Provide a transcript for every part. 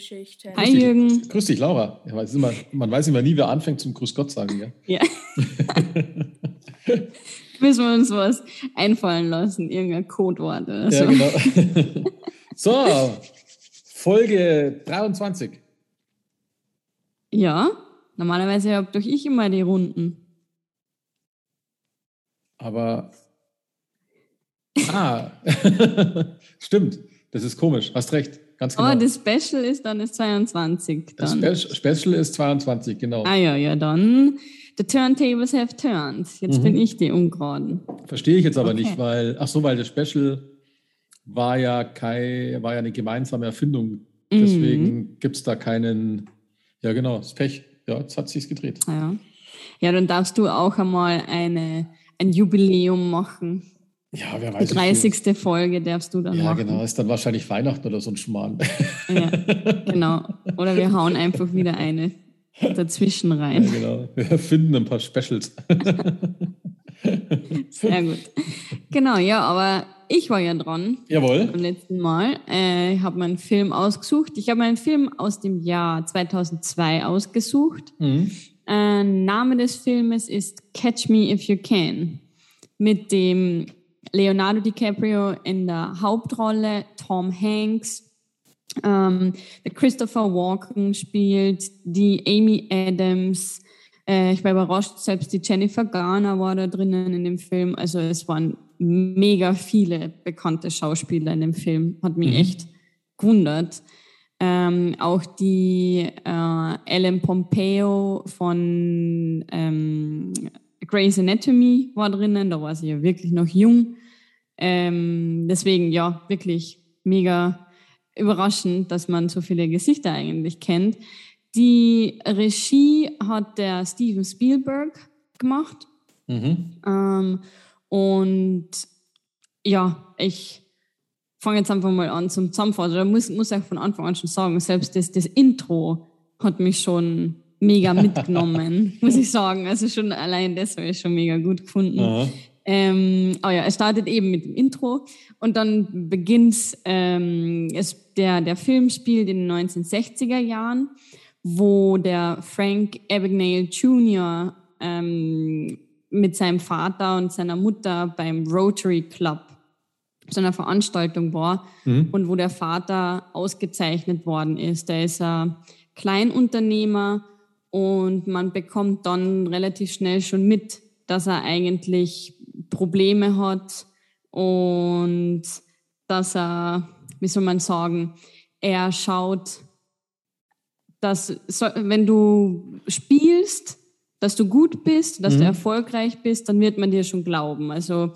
Filmgeschichte. Hi Jürgen. Grüß dich, Laura. Ja, weiß immer, man weiß immer nie, wer anfängt zum Grüß Gott sagen. Ja. Ja. Müssen wir uns was einfallen lassen, irgendein Codewort oder so. Ja, genau. so, Folge 23. Ja, normalerweise habe doch ich immer die Runden. Aber. Ah, stimmt. Das ist komisch. Hast recht. Ganz genau. Aber das Special ist dann das 22. das Dann. Spe Special ist 22, genau. Ah ja, ja, dann. The turntables have turned. Jetzt Mhm. bin ich die Ungeraden. Verstehe ich jetzt aber Okay. nicht, weil, ach so, weil das Special war ja, kein, war ja eine gemeinsame Erfindung. Mhm. Deswegen gibt es da keinen, ja genau, das Pech. Ja, jetzt hat sich's gedreht. Ah Ja. ja, dann darfst du auch einmal eine, ein Jubiläum machen. Ja, wer Die weiß. viel- 30. Folge darfst du dann Ja, machen. genau, ist dann wahrscheinlich Weihnachten oder so ein Schmarrn. Ja, genau. Oder wir hauen einfach wieder eine dazwischen Ja, rein. genau. Wir finden ein paar Specials. Sehr gut. Genau, ja, aber ich war ja dran Jawohl. beim letzten Mal. Äh, ich habe meinen Film ausgesucht. Ich habe meinen Film aus dem Jahr 2002 ausgesucht. Mhm. Äh, Name des Filmes ist Catch Me If You Can mit dem Leonardo DiCaprio in der Hauptrolle, Tom Hanks, ähm, Christopher Walken spielt, die Amy Adams. Äh, ich war überrascht, selbst die Jennifer Garner war da drinnen in dem Film. Also es waren mega viele bekannte Schauspieler in dem Film. Hat mich echt gewundert. Ähm, auch die äh, Ellen Pompeo von ähm, Grey's Anatomy war drinnen. Da war sie ja wirklich noch jung. Ähm, deswegen, ja, wirklich mega überraschend, dass man so viele Gesichter eigentlich kennt. Die Regie hat der Steven Spielberg gemacht. Mhm. Ähm, und ja, ich fange jetzt einfach mal an zum Zusammenfassen. Da muss, muss ich von Anfang an schon sagen, selbst das, das Intro hat mich schon mega mitgenommen, muss ich sagen. Also schon allein das habe ich schon mega gut gefunden. Aha. Ähm, oh ja, es startet eben mit dem Intro und dann beginnt ähm, es, der, der Film spielt in den 1960er Jahren, wo der Frank Abagnale Jr. Ähm, mit seinem Vater und seiner Mutter beim Rotary Club zu einer Veranstaltung war und wo der Vater ausgezeichnet worden ist. Der ist ein Kleinunternehmer und man bekommt dann relativ schnell schon mit, dass er eigentlich Probleme hat und dass er, wie soll man sagen, er schaut, dass wenn du spielst, dass du gut bist, dass du erfolgreich bist, dann wird man dir schon glauben. Also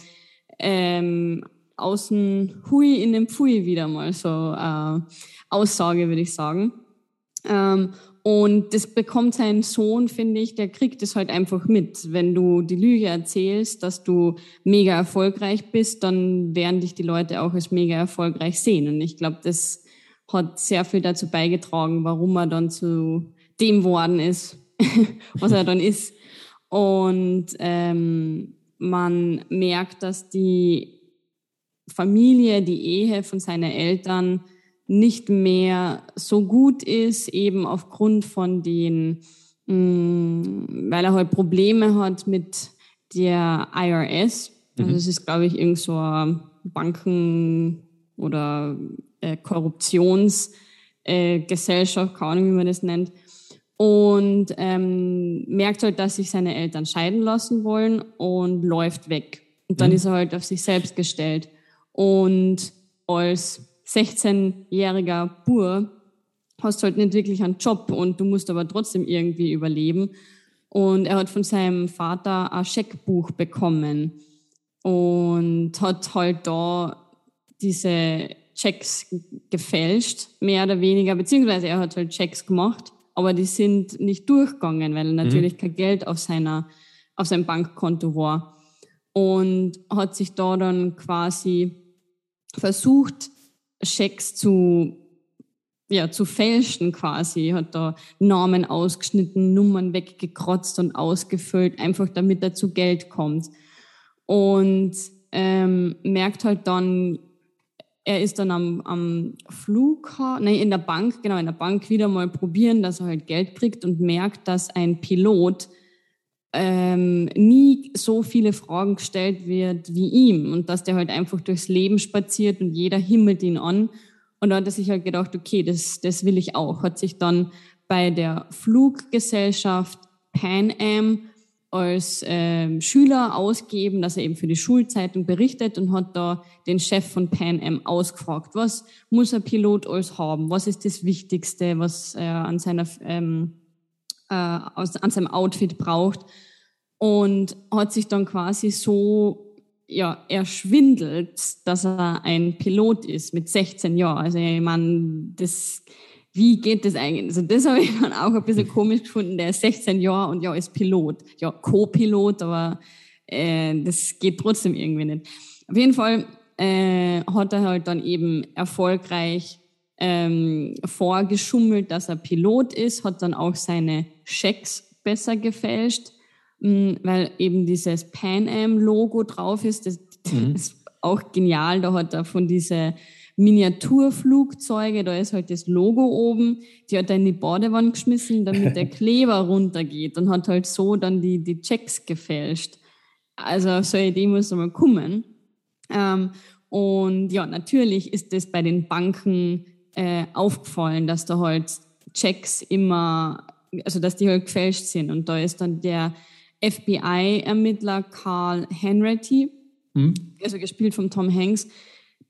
ähm, außen Hui in dem Pfui wieder mal so äh, Aussage, würde ich sagen. Ähm, und das bekommt sein Sohn, finde ich, der kriegt es halt einfach mit. Wenn du die Lüge erzählst, dass du mega erfolgreich bist, dann werden dich die Leute auch als mega erfolgreich sehen. Und ich glaube, das hat sehr viel dazu beigetragen, warum er dann zu dem worden ist, was er dann ist. Und ähm, man merkt, dass die Familie, die Ehe von seinen Eltern nicht mehr so gut ist, eben aufgrund von den, mh, weil er halt Probleme hat mit der IRS. Also es ist, glaube ich, irgend so eine Banken- oder äh, Korruptionsgesellschaft, äh, keine Ahnung, wie man das nennt. Und ähm, merkt halt, dass sich seine Eltern scheiden lassen wollen und läuft weg. Und dann ist er halt auf sich selbst gestellt. Und als 16-jähriger Bur hast halt nicht wirklich einen Job und du musst aber trotzdem irgendwie überleben. Und er hat von seinem Vater ein Scheckbuch bekommen und hat halt da diese Checks gefälscht, mehr oder weniger, beziehungsweise er hat halt Checks gemacht, aber die sind nicht durchgegangen, weil natürlich kein Geld auf seiner, auf seinem Bankkonto war. Und hat sich da dann quasi versucht, Schecks zu ja, zu fälschen quasi. Hat da Namen ausgeschnitten, Nummern weggekrotzt und ausgefüllt, einfach damit er zu Geld kommt. Und ähm, merkt halt dann, er ist dann am, am Flughafen, nein, in der Bank, genau, in der Bank wieder mal probieren, dass er halt Geld kriegt und merkt, dass ein Pilot ähm, nie so viele Fragen gestellt wird wie ihm und dass der halt einfach durchs Leben spaziert und jeder himmelt ihn an. Und da hat er sich halt gedacht, okay, das, das will ich auch. Hat sich dann bei der Fluggesellschaft Pan Am als ähm, Schüler ausgeben, dass er eben für die Schulzeitung berichtet und hat da den Chef von Pan Am ausgefragt, was muss ein Pilot alles haben, was ist das Wichtigste, was er an seiner ähm, äh, aus, an seinem Outfit braucht und hat sich dann quasi so ja, erschwindelt, dass er ein Pilot ist mit 16 Jahren. Also ich meine, das wie geht das eigentlich? Also das habe ich dann auch ein bisschen komisch gefunden. Der ist 16 Jahre und ja, ist Pilot. Ja, Co-Pilot, aber äh, das geht trotzdem irgendwie nicht. Auf jeden Fall äh, hat er halt dann eben erfolgreich ähm, vorgeschummelt, dass er Pilot ist, hat dann auch seine Schecks besser gefälscht, mh, hm, weil eben dieses Pan Am Logo drauf ist. Das, mhm. das ist auch genial. Da hat er von dieser Miniaturflugzeuge, da ist halt das Logo oben, die hat er in die Badewanne geschmissen, damit der Kleber runtergeht und hat halt so dann die, die Checks gefälscht. Also so eine Idee muss mal kommen. Ähm, und ja, natürlich ist das bei den Banken äh, aufgefallen, dass da halt Checks immer, also dass die halt gefälscht sind. Und da ist dann der FBI-Ermittler Carl Henretty, mhm. also gespielt von Tom Hanks,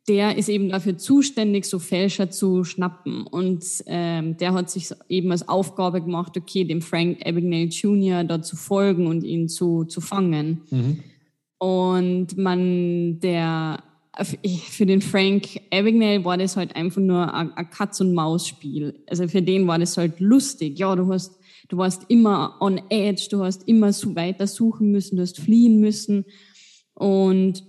der ist eben dafür zuständig, so Fälscher zu schnappen. Und ähm, der hat sich eben als Aufgabe gemacht, okay, dem Frank Abagnale Jr. da zu folgen und ihn zu, zu fangen. Mhm. Und man, der, für den Frank Abagnale war das halt einfach nur ein, Katz-und-Maus-Spiel. Also für den war das halt lustig. Ja, du hast, du warst immer on edge, du hast immer so weiter suchen müssen, du hast fliehen müssen. Und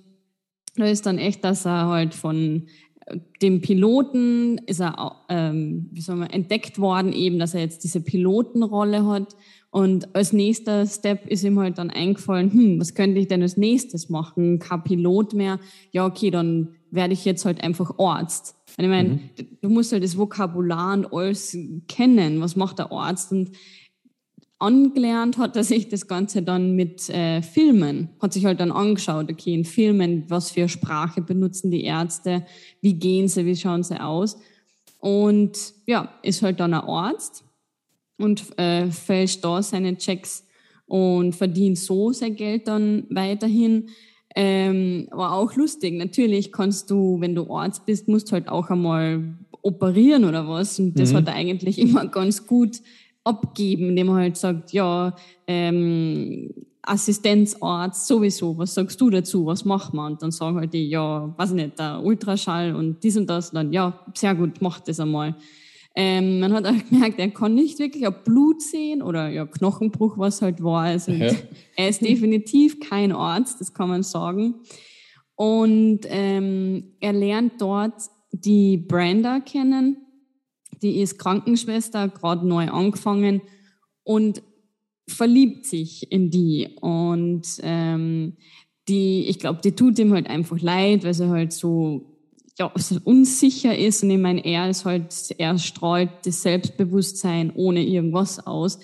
da ist dann echt, dass er halt von äh, dem Piloten ist er, ähm, wie soll man, entdeckt worden eben, dass er jetzt diese Pilotenrolle hat. Und als nächster Step ist ihm halt dann eingefallen, hm, was könnte ich denn als nächstes machen? Kein Pilot mehr. Ja, okay, dann werde ich jetzt halt einfach Arzt. Und ich meine, mhm. du musst halt das Vokabular und alles kennen. Was macht der Arzt? Und angelernt hat er sich das Ganze dann mit äh, Filmen, hat sich halt dann angeschaut, okay, in Filmen, was für Sprache benutzen die Ärzte, wie gehen sie, wie schauen sie aus. Und ja, ist halt dann ein Arzt und äh, fälscht da seine Checks und verdient so sein Geld dann weiterhin. Ähm, war auch lustig. Natürlich kannst du, wenn du Arzt bist, musst halt auch einmal operieren oder was. Und das mhm. hat er eigentlich immer ganz gut abgeben, indem man halt sagt, ja, ähm, Assistenzarzt sowieso, was sagst du dazu, was machen wir? Und dann sagen halt die, ja, weiß ich nicht, der Ultraschall und dies und das. Und dann, ja, sehr gut, mach das einmal. Ähm, man hat auch gemerkt, er kann nicht wirklich ein Blut sehen oder ja, Knochenbruch, was halt war. Also ja. er ist definitiv kein Arzt, das kann man sagen. Und ähm, er lernt dort die Brenda kennen, die ist Krankenschwester, gerade neu angefangen und verliebt sich in die. Und ähm, die, ich glaube, die tut ihm halt einfach leid, weil sie halt so ja, unsicher ist. Und ich meine, er ist halt, er strahlt das Selbstbewusstsein ohne irgendwas aus.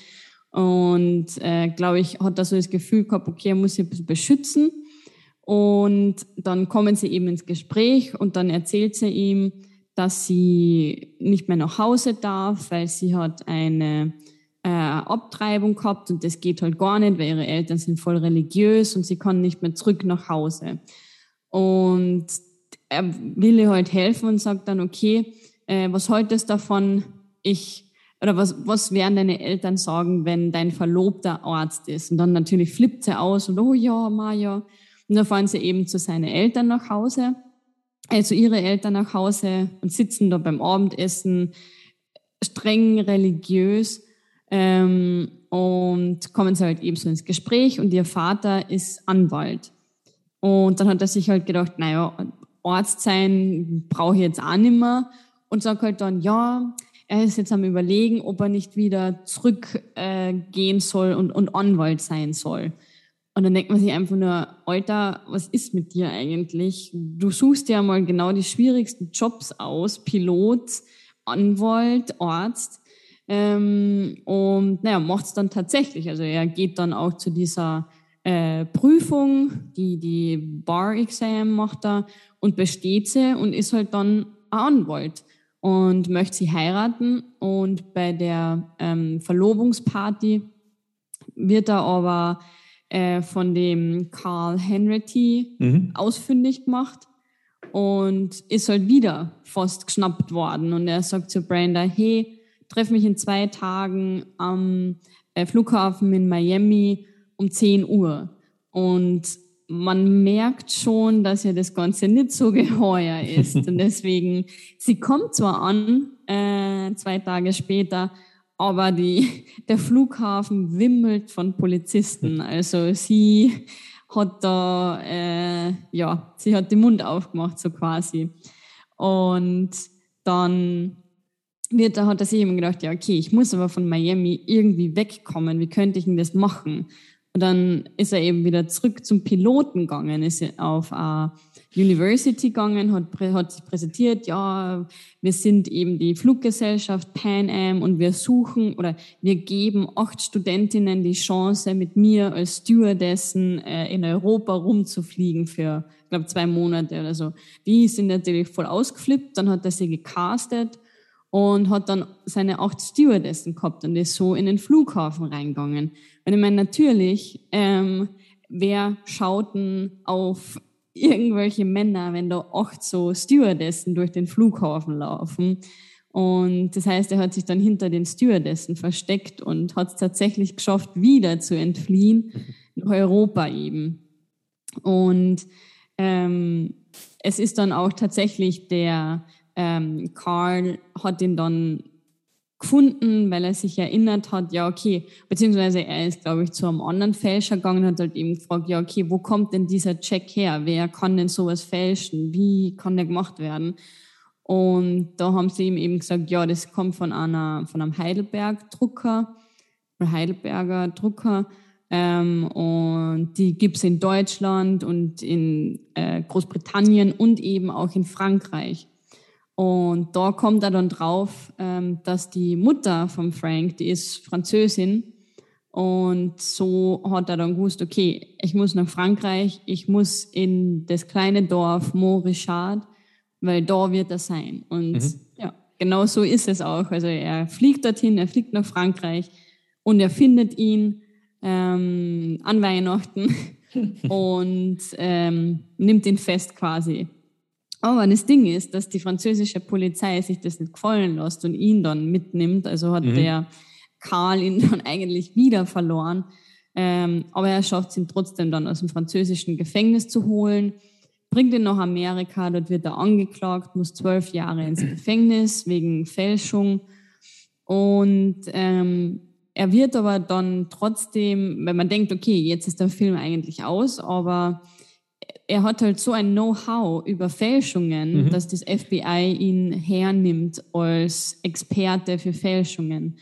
Und äh, glaube ich, hat da so das Gefühl gehabt, okay, er muss sich ein bisschen beschützen. Und dann kommen sie eben ins Gespräch und dann erzählt sie ihm, dass sie nicht mehr nach Hause darf, weil sie hat eine äh, Abtreibung gehabt und das geht halt gar nicht, weil ihre Eltern sind voll religiös und sie kann nicht mehr zurück nach Hause. Und er will ihr halt helfen und sagt dann, okay, äh, was haltest davon? Ich oder was, was werden deine Eltern sagen, wenn dein Verlobter Arzt ist? Und dann natürlich flippt sie aus und oh ja, Maja. Und dann fahren sie eben zu seinen Eltern nach Hause also ihre Eltern nach Hause und sitzen da beim Abendessen, streng religiös ähm, und kommen sie halt eben so ins Gespräch und ihr Vater ist Anwalt. Und dann hat er sich halt gedacht, naja, Arzt sein brauche ich jetzt auch nicht mehr und sagt halt dann, ja, er ist jetzt am Überlegen, ob er nicht wieder zurückgehen äh, soll und, und Anwalt sein soll. Und dann denkt man sich einfach nur, Alter, was ist mit dir eigentlich? Du suchst ja mal genau die schwierigsten Jobs aus, Pilot, Anwalt, Arzt. Ähm, und naja, macht es dann tatsächlich. Also er geht dann auch zu dieser äh, Prüfung, die, die Bar-Exam macht er und besteht sie und ist halt dann ein Anwalt und möchte sie heiraten. Und bei der ähm, Verlobungsparty wird er aber äh, von dem Carl Henry mhm. ausfindig gemacht und ist halt wieder fast geschnappt worden. Und er sagt zu Brenda, hey, treff mich in zwei Tagen am äh, Flughafen in Miami um 10 Uhr. Und man merkt schon, dass ja das Ganze nicht so geheuer ist. Und deswegen, sie kommt zwar an, äh, zwei Tage später, aber die, der Flughafen wimmelt von Polizisten. Also sie hat da, äh, ja, sie hat den Mund aufgemacht, so quasi. Und dann wird, da hat er sich eben gedacht, ja, okay, ich muss aber von Miami irgendwie wegkommen. Wie könnte ich denn das machen? Und dann ist er eben wieder zurück zum Piloten gegangen, ist auf eine University gegangen, hat, hat sich präsentiert, ja, wir sind eben die Fluggesellschaft Pan Am und wir suchen oder wir geben acht Studentinnen die Chance, mit mir als Stewardessen äh, in Europa rumzufliegen für, ich glaube, zwei Monate oder so. Die sind natürlich voll ausgeflippt, dann hat er sie gecastet und hat dann seine acht Stewardessen gehabt und ist so in den Flughafen reingegangen. Und ich meine, natürlich, ähm, wer schaut denn auf irgendwelche Männer, wenn da acht so Stewardessen durch den Flughafen laufen? Und das heißt, er hat sich dann hinter den Stewardessen versteckt und hat es tatsächlich geschafft, wieder zu entfliehen, nach Europa eben. Und ähm, es ist dann auch tatsächlich der ähm, Carl hat ihn dann gefunden, weil er sich erinnert hat, ja, okay, beziehungsweise er ist, glaube ich, zu einem anderen Fälscher gegangen und hat halt eben gefragt, ja, okay, wo kommt denn dieser Check her? Wer kann denn sowas fälschen? Wie kann der gemacht werden? Und da haben sie ihm eben gesagt, ja, das kommt von einer, von einem Heidelberg-Drucker, Heidelberger Drucker, ähm, und die gibt's in Deutschland und in äh, Großbritannien und eben auch in Frankreich. Und da kommt er dann drauf, ähm, dass die Mutter von Frank, die ist Französin. Und so hat er dann gewusst, okay, ich muss nach Frankreich, ich muss in das kleine Dorf Mont-Richard, weil da wird er sein. Und mhm. ja, genau so ist es auch. Also er fliegt dorthin, er fliegt nach Frankreich und er findet ihn ähm, an Weihnachten und ähm, nimmt ihn fest quasi. Aber das Ding ist, dass die französische Polizei sich das nicht gefallen lässt und ihn dann mitnimmt. Also hat mhm. der Karl ihn dann eigentlich wieder verloren. Ähm, aber er schafft es ihn trotzdem dann aus dem französischen Gefängnis zu holen, bringt ihn nach Amerika, dort wird er angeklagt, muss zwölf Jahre ins Gefängnis wegen Fälschung. Und ähm, er wird aber dann trotzdem, wenn man denkt, okay, jetzt ist der Film eigentlich aus, aber er hat halt so ein Know-how über Fälschungen, mhm. dass das FBI ihn hernimmt als Experte für Fälschungen.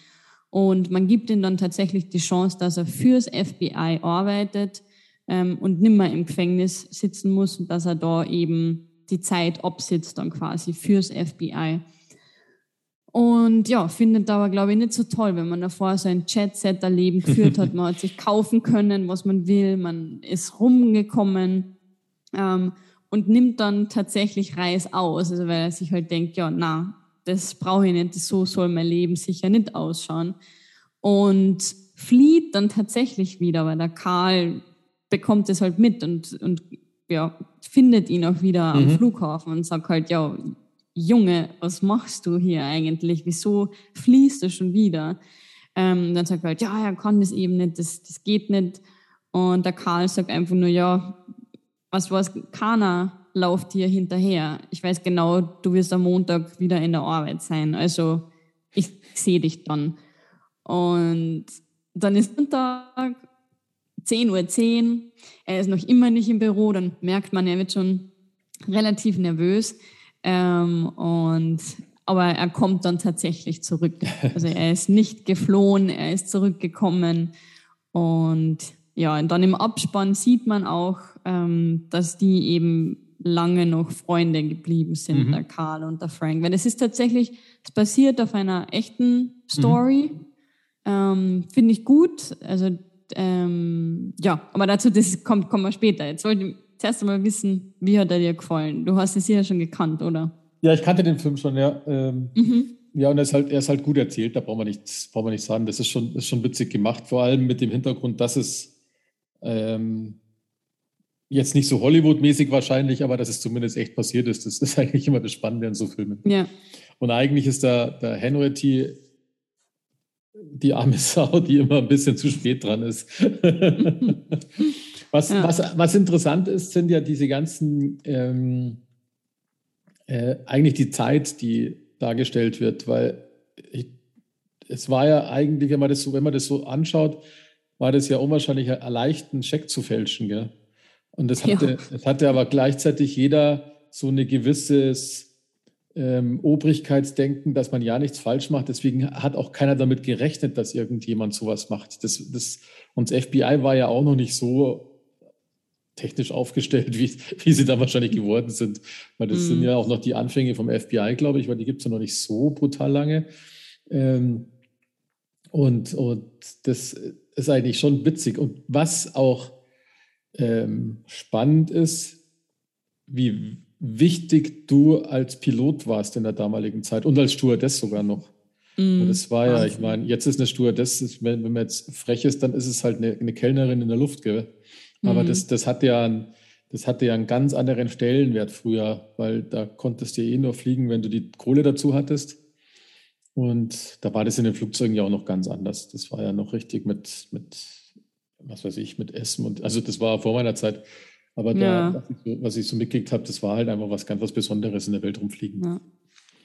Und man gibt ihm dann tatsächlich die Chance, dass er fürs FBI arbeitet ähm, und nimmer im Gefängnis sitzen muss und dass er da eben die Zeit absitzt dann quasi fürs FBI. Und ja, findet aber, glaube ich, nicht so toll, wenn man davor so ein Chat-Set-Leben geführt hat. Man hat sich kaufen können, was man will, man ist rumgekommen ähm, und nimmt dann tatsächlich Reis aus, also weil er sich halt denkt, ja, na, das brauche ich nicht, so soll mein Leben sicher nicht ausschauen. Und flieht dann tatsächlich wieder, weil der Karl bekommt es halt mit und, und ja, findet ihn auch wieder mhm. am Flughafen und sagt halt, ja, Junge, was machst du hier eigentlich? Wieso fließt du schon wieder? Ähm, dann sagt er halt, ja, er kann das eben nicht, das, das geht nicht. Und der Karl sagt einfach nur, ja, was was keiner läuft dir hinterher. Ich weiß genau, du wirst am Montag wieder in der Arbeit sein. Also ich sehe dich dann. Und dann ist Montag, 10.10 Uhr, 10. er ist noch immer nicht im Büro, dann merkt man, er wird schon relativ nervös. Ähm, und aber er kommt dann tatsächlich zurück. Also er ist nicht geflohen, er ist zurückgekommen. Und ja, und dann im Abspann sieht man auch, ähm, dass die eben lange noch Freunde geblieben sind, mhm. der Karl und der Frank. Weil es ist tatsächlich, es basiert auf einer echten Story. Mhm. Ähm, Finde ich gut. Also ähm, ja, aber dazu das kommt, kommen wir später. Jetzt wollte ich zuerst einmal wissen, wie hat er dir gefallen? Du hast es ja schon gekannt, oder? Ja, ich kannte den Film schon, ja. Ähm, mhm. Ja, und er ist, halt, er ist halt gut erzählt, da brauchen wir nichts, brauchen wir nicht sagen. Das ist schon, ist schon witzig gemacht, vor allem mit dem Hintergrund, dass es ähm, jetzt nicht so Hollywood-mäßig wahrscheinlich, aber dass es zumindest echt passiert ist. Das ist eigentlich immer das Spannende an so Filmen. Ja. Und eigentlich ist der, der Henry die arme Sau, die immer ein bisschen zu spät dran ist. was, ja. was, was interessant ist, sind ja diese ganzen, ähm, äh, eigentlich die Zeit, die dargestellt wird, weil ich, es war ja eigentlich, wenn man das so, wenn man das so anschaut, war das ja unwahrscheinlich leicht, einen Scheck zu fälschen. Gell? Und das hatte, ja. das hatte aber gleichzeitig jeder so eine gewisses ähm, Obrigkeitsdenken, dass man ja nichts falsch macht. Deswegen hat auch keiner damit gerechnet, dass irgendjemand sowas macht. Das, das, und das FBI war ja auch noch nicht so technisch aufgestellt, wie, wie sie da wahrscheinlich geworden sind. Weil das mm. sind mhm. ja auch noch die Anfänge vom FBI, glaube ich, weil die gibt es ja noch nicht so brutal lange. Ähm, und, und das ist eigentlich schon witzig. Und was auch ähm, spannend ist, wie wichtig du als Pilot warst in der damaligen Zeit und als Stewardess sogar noch. Mm, das war ja, ich meine, jetzt ist eine Stewardess, wenn, wenn man jetzt frech ist, dann ist es halt eine, eine Kellnerin in der Luft, gell? Aber mm. das, das hatte ja ein, das hatte ja einen ganz anderen Stellenwert früher, weil da konntest du eh nur fliegen, wenn du die Kohle dazu hattest. Und da war das in den Flugzeugen ja auch noch ganz anders. Das war ja noch richtig mit, mit was weiß ich, mit Essen und also das war vor meiner Zeit. Aber da, ja. was, ich so, was, ich so, mitgekriegt habe, das war halt einfach was ganz was Besonderes in der Welt rumfliegen. Ja,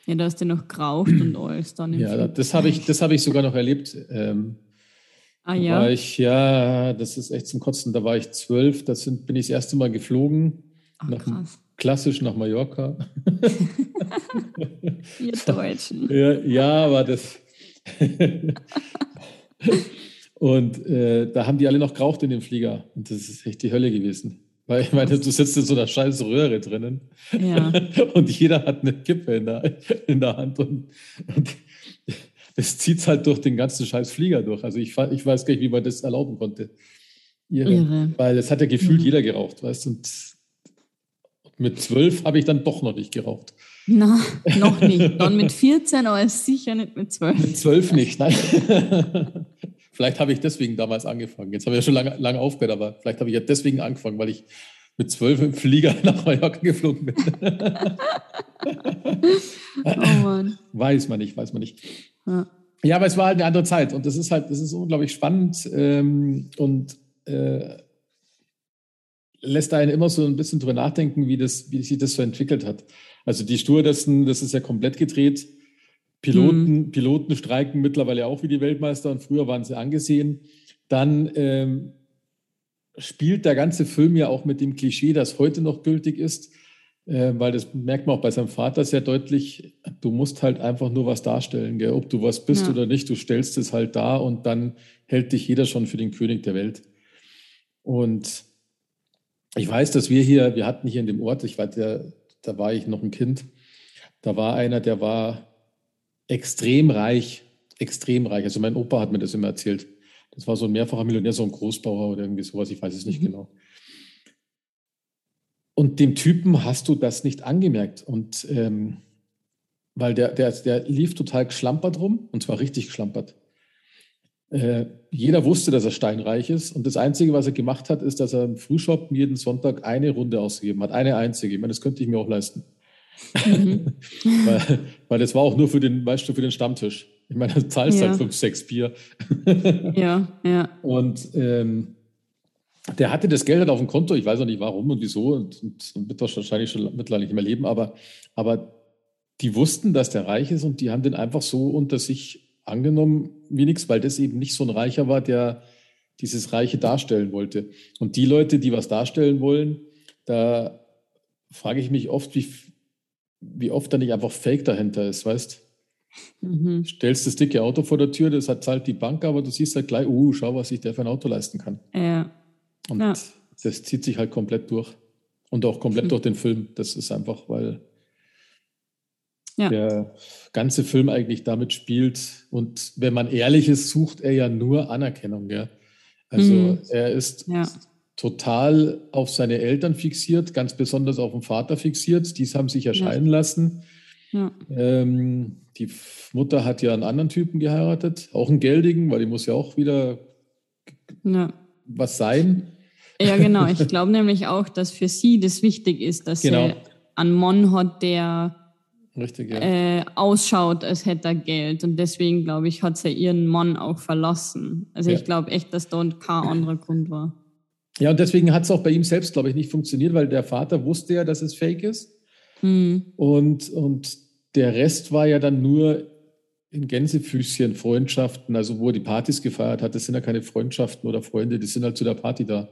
ja da hast du noch geraucht und alles dann. ja, Flug. das habe ich, hab ich sogar noch erlebt. Ähm, ah ja? War ich, ja, das ist echt zum Kotzen. Da war ich zwölf, da sind, bin ich das erste Mal geflogen. Ach, nach, krass. Klassisch nach Mallorca. Ihr Deutschen. Ja, ja aber das... Und äh, da haben die alle noch geraucht in dem Flieger. Und das ist echt die Hölle gewesen. Weil ich meine, du sitzt in so einer scheiß Röhre drinnen. Ja. Und jeder hat eine Kippe in der, in der Hand. Und, und es zieht halt durch den ganzen scheiß Flieger durch. Also ich, ich weiß gar nicht, wie man das erlauben konnte. Irre. Irre. Weil es hat ja gefühlt mhm. jeder geraucht, weißt du. Und mit zwölf habe ich dann doch noch nicht geraucht. Na, noch nicht. Dann mit 14, aber sicher nicht mit zwölf. Mit zwölf nicht, nein. Vielleicht habe ich deswegen damals angefangen. Jetzt habe ich ja schon lange, lange aufgehört, aber vielleicht habe ich ja deswegen angefangen, weil ich mit zwölf im Flieger nach Mallorca geflogen bin. oh Mann. Weiß man nicht, weiß man nicht. Ja. ja. aber es war halt eine andere Zeit und das ist halt, das ist unglaublich spannend ähm, und äh, lässt einen immer so ein bisschen drüber nachdenken, wie, das, wie sich das so entwickelt hat. Also die Stewardessen, das ist ja komplett gedreht Piloten, mhm. Piloten streiken mittlerweile auch wie die Weltmeister und früher waren sie angesehen. Dann ähm, spielt der ganze Film ja auch mit dem Klischee, das heute noch gültig ist, äh, weil das merkt man auch bei seinem Vater sehr deutlich. Du musst halt einfach nur was darstellen, gell? ob du was bist ja. oder nicht. Du stellst es halt da und dann hält dich jeder schon für den König der Welt. Und ich weiß, dass wir hier, wir hatten hier in dem Ort, ich war der, da war ich noch ein Kind, da war einer, der war extrem reich, extrem reich. Also mein Opa hat mir das immer erzählt. Das war so ein mehrfacher Millionär, so ein Großbauer oder irgendwie sowas, ich weiß es nicht mhm. genau. Und dem Typen hast du das nicht angemerkt. Und ähm, weil der, der, der lief total geschlampert rum, und zwar richtig geschlampert. Äh, jeder wusste, dass er steinreich ist. Und das Einzige, was er gemacht hat, ist, dass er im Frühshop jeden Sonntag eine Runde ausgegeben hat. Eine einzige. Ich meine, das könnte ich mir auch leisten. Mhm. weil, weil das war auch nur für den, weißt du, für den Stammtisch. Ich meine, du zahlst halt ja. halt fünf, sechs Bier. ja, ja. Und ähm, der hatte das Geld halt auf dem Konto, ich weiß auch nicht warum und wieso und, und, und wird wahrscheinlich schon mittlerweile nicht mehr leben, aber, aber die wussten, dass der reich ist und die haben den einfach so unter sich angenommen wie nichts, weil das eben nicht so ein Reicher war, der dieses Reiche darstellen wollte. Und die Leute, die was darstellen wollen, da frage ich mich oft, wie, wie oft da nicht einfach Fake dahinter ist, weißt mhm. Stellst das dicke Auto vor der Tür, das hat zahlt die Bank, aber du siehst halt gleich, uh, schau, was sich der für ein Auto leisten kann. Ja. Und ja. das zieht sich halt komplett durch. Und auch komplett mhm. durch den Film. Das ist einfach, weil ja. der ganze Film eigentlich damit spielt. Und wenn man ehrlich ist, sucht er ja nur Anerkennung. Gell? Also mhm. er ist ja. total auf seine Eltern fixiert, ganz besonders auf den Vater fixiert. Dies haben sich erscheinen ja. lassen. Ähm, die Mutter hat ja einen anderen Typen geheiratet, auch einen geldigen, weil die muss ja auch wieder was sein. Ja, genau. Ich glaube nämlich auch, dass für sie das wichtig ist, dass genau. sie einen Mann hat, der Richtig, ja. äh, ausschaut, als hätte er Geld. Und deswegen, glaube ich, hat sie ihren Mann auch verlassen. Also ja. ich glaube echt, dass da kein anderer Grund war. Ja, und deswegen hat es auch bei ihm selbst, glaube ich, nicht funktioniert, weil der Vater wusste ja, dass es fake ist. Mhm. Und, und der Rest war ja dann nur in Gänsefüßchen Freundschaften, also wo er die Partys gefeiert hat. Das sind ja keine Freundschaften oder Freunde, die sind halt zu der Party da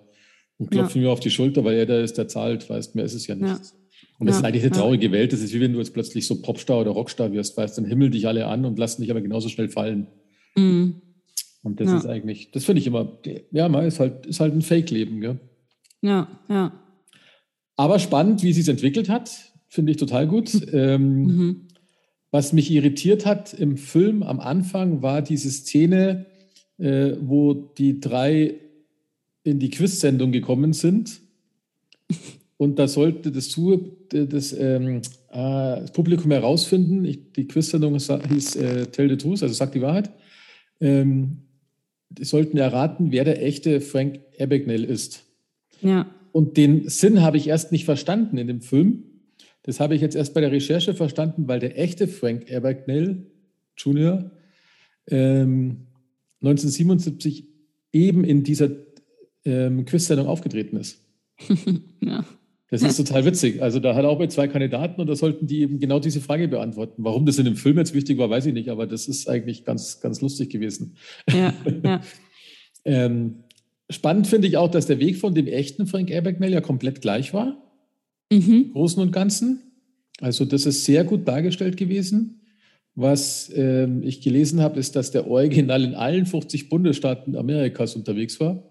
und klopfen ja. mir auf die Schulter, weil er da ist, der zahlt, weißt, mehr ist es ja nicht. Ja. Und das ja. ist eigentlich eine traurige Welt. Das ist wie wenn du jetzt plötzlich so Popstar oder Rockstar wirst, weißt, dann himmel dich alle an und lassen dich aber genauso schnell fallen. Mhm. Und das ist eigentlich, das finde ich immer, ja, mal ist halt, ist halt ein Fake-Leben, gell? Ja, ja. Aber spannend, wie sie es entwickelt hat, finde ich total gut. ähm, mhm. Was mich irritiert hat im Film am Anfang war diese Szene, äh, wo die drei in die Quiz-Sendung gekommen sind. Und da sollte das, das, ähm, äh, das Publikum herausfinden. Ich, die Quiz-Sendung hieß äh, Tell the Truth, also Sag die Wahrheit. Ähm, die sollten erraten, wer der echte Frank Abagnale ist. Ja. Und den Sinn habe ich erst nicht verstanden in dem Film. Das habe ich jetzt erst bei der Recherche verstanden, weil der echte Frank Abagnale Jr. Ähm, 1977 eben in dieser ähm, Quiz-Sendung aufgetreten ist. ja. Das ist total witzig. Also da hat er auch bei zwei Kandidaten und da sollten die eben genau diese Frage beantworten. Warum das in dem Film jetzt wichtig war, weiß ich nicht, aber das ist eigentlich ganz, ganz lustig gewesen. Ja, ja. ähm, spannend finde ich auch, dass der Weg von dem echten Frank Abagnale ja komplett gleich war. Mhm. Großen und Ganzen. Also das ist sehr gut dargestellt gewesen. Was ähm, ich gelesen habe, ist, dass der Original in allen 50 Bundesstaaten Amerikas unterwegs war.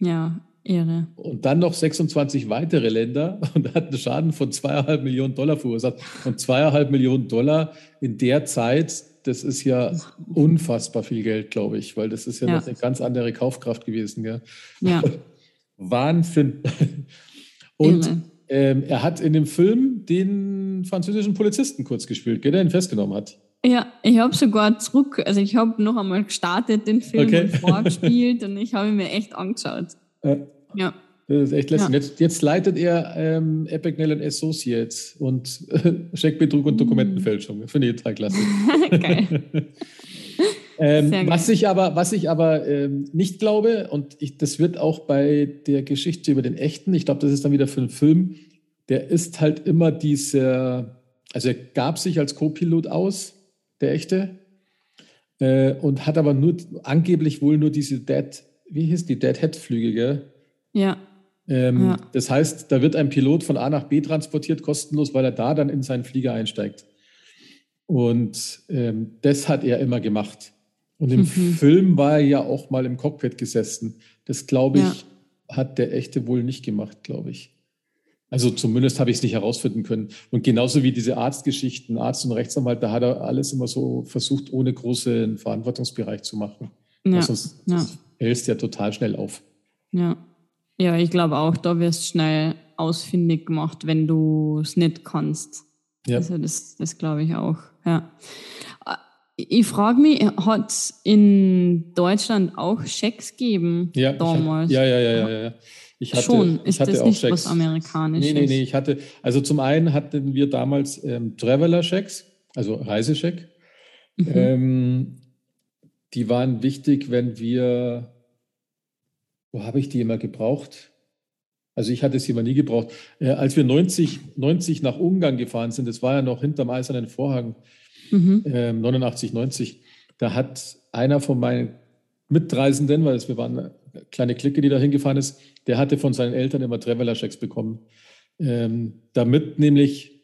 Ja, Irre. Und dann noch 26 weitere Länder und hat einen Schaden von zweieinhalb Millionen Dollar verursacht. Und zweieinhalb Millionen Dollar in der Zeit, das ist ja unfassbar viel Geld, glaube ich, weil das ist ja, ja. noch eine ganz andere Kaufkraft gewesen. Gell? Ja. Wahnsinn. Und ähm, er hat in dem Film den französischen Polizisten kurz gespielt, der ihn festgenommen hat. Ja, ich habe sogar zurück, also ich habe noch einmal gestartet, den Film okay. und vorgespielt und ich habe ihn mir echt angeschaut. Äh, ja. Das ist echt lässig. Ja. Jetzt, jetzt, leitet er ähm, Epic Nail Associates und äh, Scheckbetrug und Dokumentenfälschung. Finde ich total klasse. Geil. ähm, was ich aber, was ich aber ähm, nicht glaube, und ich, das wird auch bei der Geschichte über den Echten, ich glaube, das ist dann wieder für einen Film, der ist halt immer dieser, also er gab sich als Co-Pilot aus, der Echte, äh, und hat aber nur angeblich wohl nur diese Dead wie hieß die Deadhead-Flüge, gell? Ja. Ähm, ja. Das heißt, da wird ein Pilot von A nach B transportiert, kostenlos, weil er da dann in seinen Flieger einsteigt. Und ähm, das hat er immer gemacht. Und im mhm. Film war er ja auch mal im Cockpit gesessen. Das, glaube ich, ja. hat der echte wohl nicht gemacht, glaube ich. Also zumindest habe ich es nicht herausfinden können. Und genauso wie diese Arztgeschichten, Arzt und Rechtsanwalt, da hat er alles immer so versucht, ohne großen Verantwortungsbereich zu machen. Ja. Sonst, ja hältst ja total schnell auf. Ja. Ja, ich glaube auch, da wirst du schnell ausfindig gemacht, wenn du es nicht kannst. Ja. Also das, das glaube ich auch. Ja. Ich frage mich, hat es in Deutschland auch Schecks gegeben ja, damals? ja, ja, ja, ja, ja. Ich hatte, Schon, ist ich hatte das auch nicht Schecks. was Amerikanisches? Nee, nee, nee, ich hatte, also zum einen hatten wir damals ähm, Traveler-Schecks, also Reisescheck. Mhm. Ähm, die waren wichtig, wenn wir, wo habe ich die immer gebraucht? Also ich hatte sie immer nie gebraucht. Äh, als wir 90, 90 nach Ungarn gefahren sind, das war ja noch hinterm Eisernen Vorhang, mhm. äh, 89, 90, da hat einer von meinen Mitreisenden, weil wir waren eine kleine Clique, die da hingefahren ist, der hatte von seinen Eltern immer Traveler-Checks bekommen. Ähm, damit nämlich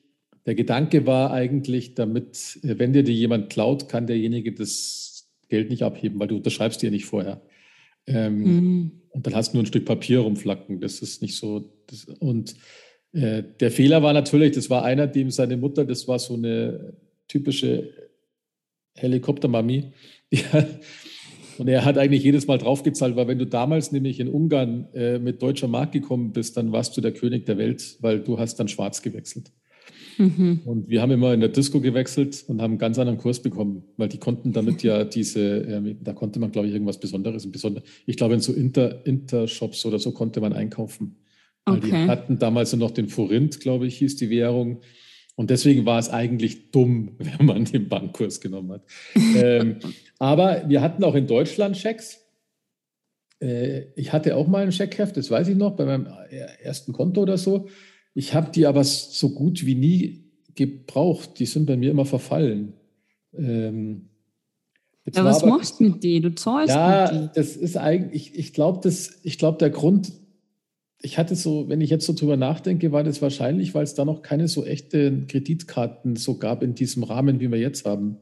Der Gedanke war eigentlich, damit, äh, wenn dir die jemand klaut, kann derjenige das Geld nicht abheben, weil du unterschreibst dir nicht vorher. Ähm, mhm. Und dann hast du nur ein Stück Papier rumflacken. Das ist nicht so. Das, und äh, der Fehler war natürlich, das war einer, dem seine Mutter, das war so eine typische Helikoptermami. und er hat eigentlich jedes Mal draufgezahlt, weil wenn du damals nämlich in Ungarn äh, mit deutscher Mark gekommen bist, dann warst du der König der Welt, weil du hast dann schwarz gewechselt. Mhm. Und wir haben immer in der Disco gewechselt und haben einen ganz anderen Kurs bekommen, weil die konnten damit ja diese, äh, da konnte man, glaube ich, irgendwas Besonderes. Besonder, ich glaube, in so Inter, Intershops oder so konnte man einkaufen. Weil okay. die hatten damals noch den Forint, glaube ich, hieß die Währung. Und deswegen war es eigentlich dumm, wenn man den Bankkurs genommen hat. ähm, aber wir hatten auch in Deutschland Schecks. Äh, ich hatte auch mal ein Scheckheft, das weiß ich noch, bei meinem ersten Konto oder so. Ich habe die aber so gut wie nie gebraucht. Die sind bei mir immer verfallen. Ähm, ja, was aber, machst du mit denen? Du zahlst ja, mit die. das ist eigentlich, ich, ich glaube, glaub, der Grund, ich hatte so, wenn ich jetzt so drüber nachdenke, war das wahrscheinlich, weil es da noch keine so echten Kreditkarten so gab in diesem Rahmen, wie wir jetzt haben.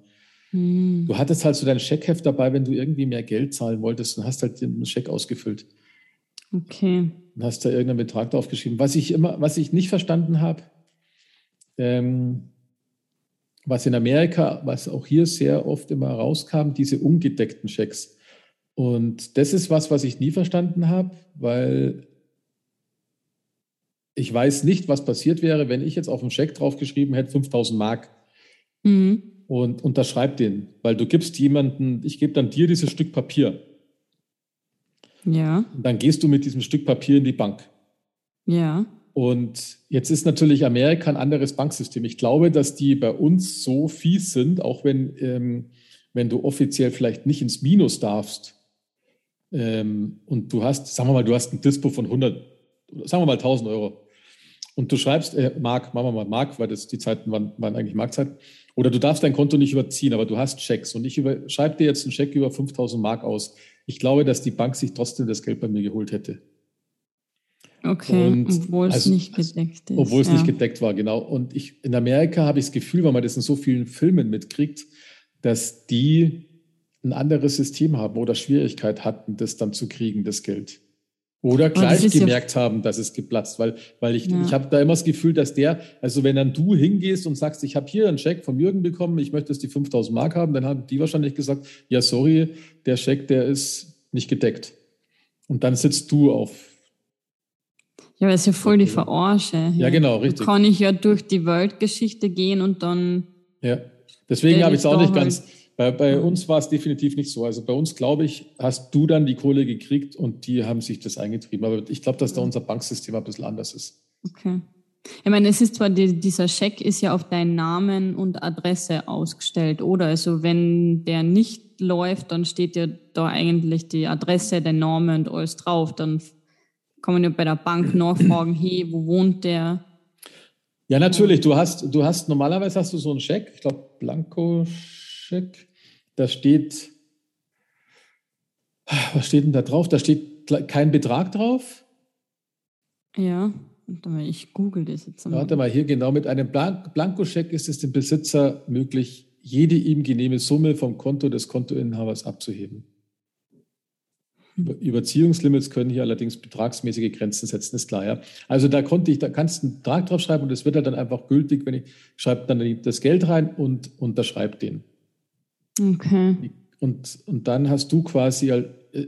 Hm. Du hattest halt so dein Scheckheft dabei, wenn du irgendwie mehr Geld zahlen wolltest und hast halt den Scheck ausgefüllt. Okay. Und hast da irgendeinen Betrag draufgeschrieben. Was ich immer, was ich nicht verstanden habe, ähm, was in Amerika, was auch hier sehr oft immer rauskam, diese ungedeckten Schecks. Und das ist was, was ich nie verstanden habe, weil ich weiß nicht, was passiert wäre, wenn ich jetzt auf dem Scheck draufgeschrieben hätte, 5000 Mark. Mhm. Und unterschreib den, weil du gibst jemanden, ich gebe dann dir dieses Stück Papier. Ja. Und dann gehst du mit diesem Stück Papier in die Bank. Ja. Und jetzt ist natürlich Amerika ein anderes Banksystem. Ich glaube, dass die bei uns so fies sind, auch wenn, ähm, wenn du offiziell vielleicht nicht ins Minus darfst. Ähm, und du hast, sagen wir mal, du hast ein Dispo von 100, sagen wir mal 1000 Euro. Und du schreibst, äh, Mark, machen wir mal Mark, weil das die Zeiten waren, waren eigentlich Markzeit. Oder du darfst dein Konto nicht überziehen, aber du hast Schecks. Und ich schreibe dir jetzt einen Scheck über 5000 Mark aus ich glaube, dass die Bank sich trotzdem das Geld bei mir geholt hätte. Okay, und obwohl es also, nicht gedeckt ist. Obwohl es ja. nicht gedeckt war, genau. Und ich, in Amerika habe ich das Gefühl, weil man das in so vielen Filmen mitkriegt, dass die ein anderes System haben oder Schwierigkeit hatten, das dann zu kriegen, das Geld. Oder gleich gemerkt ja haben, dass es geplatzt, weil, weil ich, ja. ich habe da immer das Gefühl, dass der, also wenn dann du hingehst und sagst, ich habe hier einen Scheck von Jürgen bekommen, ich möchte, dass die 5000 Mark haben, dann haben die wahrscheinlich gesagt, ja, sorry, der Scheck, der ist nicht gedeckt. Und dann sitzt du auf. Ja, aber es ist ja voll die Verarsche. Ja, genau, richtig. Da kann ich ja durch die Weltgeschichte gehen und dann. Ja, deswegen habe ich es auch nicht halt ganz bei, bei mhm. uns war es definitiv nicht so. Also bei uns, glaube ich, hast du dann die Kohle gekriegt und die haben sich das eingetrieben. Aber ich glaube, dass da unser Banksystem ein bisschen anders ist. Okay. Ich meine, es ist zwar, die, dieser Scheck ist ja auf deinen Namen und Adresse ausgestellt, oder? Also wenn der nicht läuft, dann steht ja da eigentlich die Adresse, der Name und alles drauf. Dann kann man ja bei der Bank nachfragen, hey, wo wohnt der? Ja, natürlich. Du hast, du hast, normalerweise hast du so einen Scheck, ich glaube, Blanko Check. Da steht, was steht denn da drauf? Da steht kein Betrag drauf. Ja, ich google das jetzt mal. Warte mal, hier genau mit einem Blank Blankoscheck ist es dem Besitzer möglich, jede ihm genehme Summe vom Konto des Kontoinhabers abzuheben. Hm. Überziehungslimits können hier allerdings betragsmäßige Grenzen setzen, ist klar, ja. Also da konnte ich, da kannst du einen Betrag drauf schreiben und es wird halt dann einfach gültig, wenn ich schreibe dann das Geld rein und unterschreibe den. Okay. Und, und dann hast du quasi,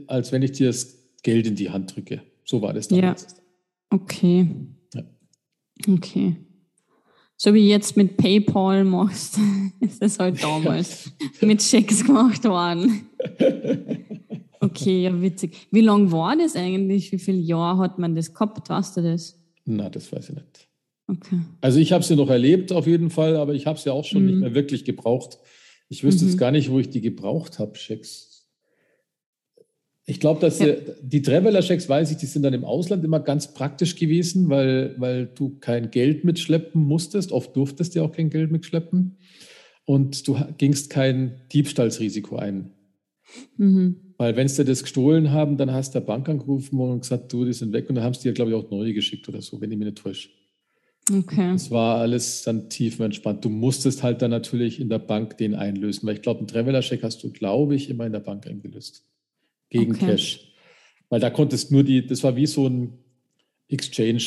als wenn ich dir das Geld in die Hand drücke. So war das damals. Ja. Okay. Ja. Okay. So wie jetzt mit PayPal machst, ist das halt damals mit Schecks gemacht worden. Okay, ja, witzig. Wie lange war das eigentlich? Wie viele Jahre hat man das gehabt? Weißt du das? Na, das weiß ich nicht. Okay. Also ich habe es ja noch erlebt auf jeden Fall, aber ich habe es ja auch schon mhm. nicht mehr wirklich gebraucht. Ich wüsste mhm. jetzt gar nicht, wo ich die gebraucht habe, Schecks. Ich glaube, dass ja. die Traveler-Schecks, weiß ich, die sind dann im Ausland immer ganz praktisch gewesen, weil, weil du kein Geld mitschleppen musstest. Oft durftest du ja auch kein Geld mitschleppen. Und du gingst kein Diebstahlsrisiko ein. Mhm. Weil wenn sie das gestohlen haben, dann hast du der Bank angerufen und gesagt, du, die sind weg. Und dann haben sie dir, glaube ich, auch neue geschickt oder so, wenn ich mich nicht täusche. Okay. Das war alles dann tiefenentspannt. Du musstest halt dann natürlich in der Bank den einlösen, weil ich glaube, einen Traveler-Check hast du, glaube ich, immer in der Bank eingelöst. Gegen Okay. Cash. Weil da konntest nur die, das war wie so ein Exchange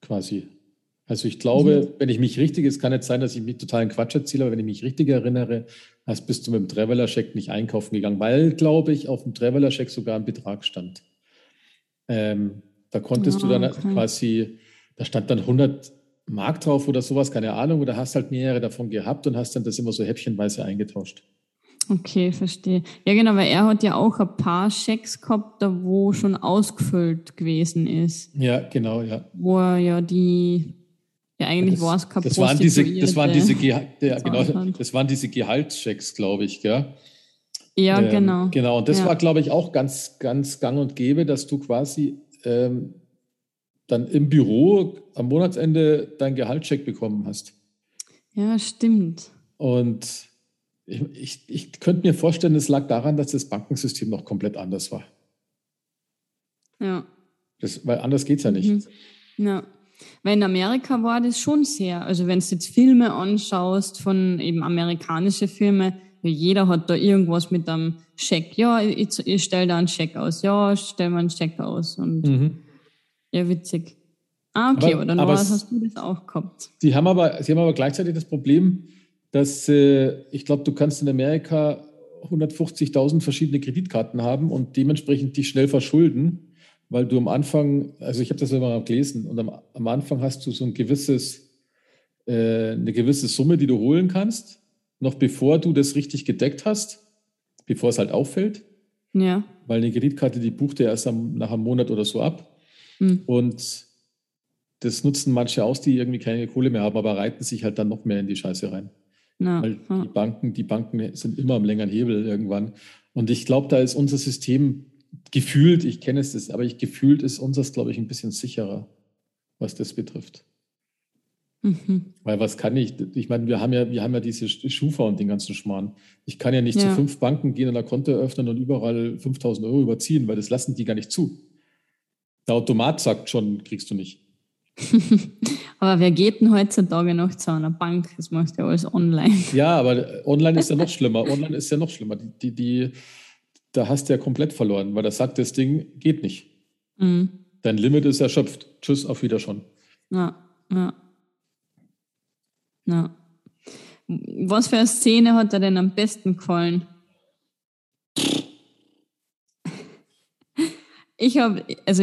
quasi. Also ich glaube, wenn ich mich richtig, es kann jetzt sein, dass ich mich totalen Quatsch erzähle, aber wenn ich mich richtig erinnere, hast bist du mit dem Traveler-Check nicht einkaufen gegangen, weil, glaube ich, auf dem Traveler-Check sogar ein Betrag stand. Ähm, da konntest du Ah, dann okay. quasi, da stand dann 100 Mark drauf oder sowas, keine Ahnung, oder hast halt mehrere davon gehabt und hast dann das immer so häppchenweise eingetauscht. Okay, verstehe. Ja, genau, weil er hat ja auch ein paar Schecks gehabt, da wo schon ausgefüllt gewesen ist. Ja, genau, ja. Wo er ja die, ja eigentlich war es kein das waren diese, das waren diese. Geha ja, genau, das waren diese Gehaltschecks, glaube ich, gell? Ja, Ähm, genau. Genau, und das Ja. war, glaube ich, auch ganz, ganz gang und gäbe, dass du quasi ähm, dann im Büro am Monatsende deinen Gehaltscheck bekommen hast. Ja, stimmt. Und ich, ich, ich könnte mir vorstellen, es lag daran, dass das Bankensystem noch komplett anders war. Ja. Das, weil anders geht es ja nicht. Mhm. Ja. Weil in Amerika war das schon sehr, also wenn du jetzt Filme anschaust von eben amerikanische Filme, jeder hat da irgendwas mit einem Scheck. Ja, ich, ich stelle da einen Scheck aus. Ja, ich stelle mal einen Scheck aus. Und Mhm. Ja, witzig. Ah, okay, Aber- aber, dann aber war, es- hast du das auch gehabt. Sie haben aber, sie haben aber gleichzeitig das Problem, dass äh, ich glaube, du kannst in Amerika 150.000 verschiedene Kreditkarten haben und dementsprechend dich schnell verschulden, weil du am Anfang, also ich habe das immer gelesen, und am, am Anfang hast du so ein gewisses, äh, eine gewisse Summe, die du holen kannst, noch bevor du das richtig gedeckt hast, bevor es halt auffällt, Ja. weil eine Kreditkarte, die bucht ja erst am, nach einem Monat oder so ab. Hm. Und das nutzen manche aus, die irgendwie keine Kohle mehr haben, aber reiten sich halt dann noch mehr in die Scheiße rein. Na, Weil die. Banken, die Banken sind immer am längeren Hebel irgendwann. Und ich glaube, da ist unser System gefühlt, ich kenne es das, aber ich gefühlt ist unseres, glaube ich, ein bisschen sicherer, was das betrifft. Mhm. Weil was kann ich? Ich meine, wir haben ja, wir haben ja diese Schufa und den ganzen Schmarrn. Ich kann ja nicht zu Ja. fünf Banken gehen und ein Konto eröffnen und überall 5000 Euro überziehen, weil das lassen die gar nicht zu. Der Automat sagt schon, kriegst du nicht. Aber wer geht denn heutzutage noch zu einer Bank? Das machst du ja alles online. Ja, aber online ist ja noch schlimmer. Online ist ja noch schlimmer. Die, die, die, da hast du ja komplett verloren, weil da sagt das Ding, geht nicht. Mhm. Dein Limit ist erschöpft. Tschüss, auf Wiedersehen. Ja, ja. Ja. Was für eine Szene hat dir denn am besten gefallen? Ich habe, also,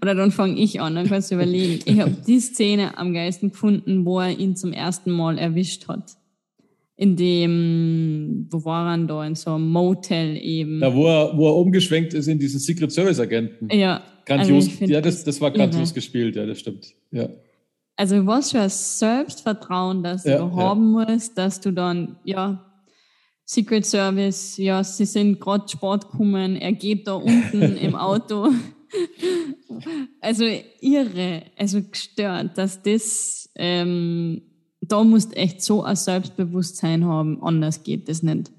oder dann fange ich an, dann kannst du überlegen. Ich habe die Szene am geilsten gefunden, wo er ihn zum ersten Mal erwischt hat. In dem, wo war er denn da? In so einem Motel eben. Da, wo er, wo er umgeschwenkt ist in diesen Secret Service Agenten. ja, Grandios. also ja, das, das war grandios irre. gespielt, ja, das stimmt. Ja. Also was für ein Selbstvertrauen, das Ja, du ja. haben musst, dass du dann, ja, Secret Service, ja, sie sind gerade Sport gekommen, er geht da unten im Auto. Also irre, also gestört, dass das, ähm, da musst echt so ein Selbstbewusstsein haben, anders geht das nicht.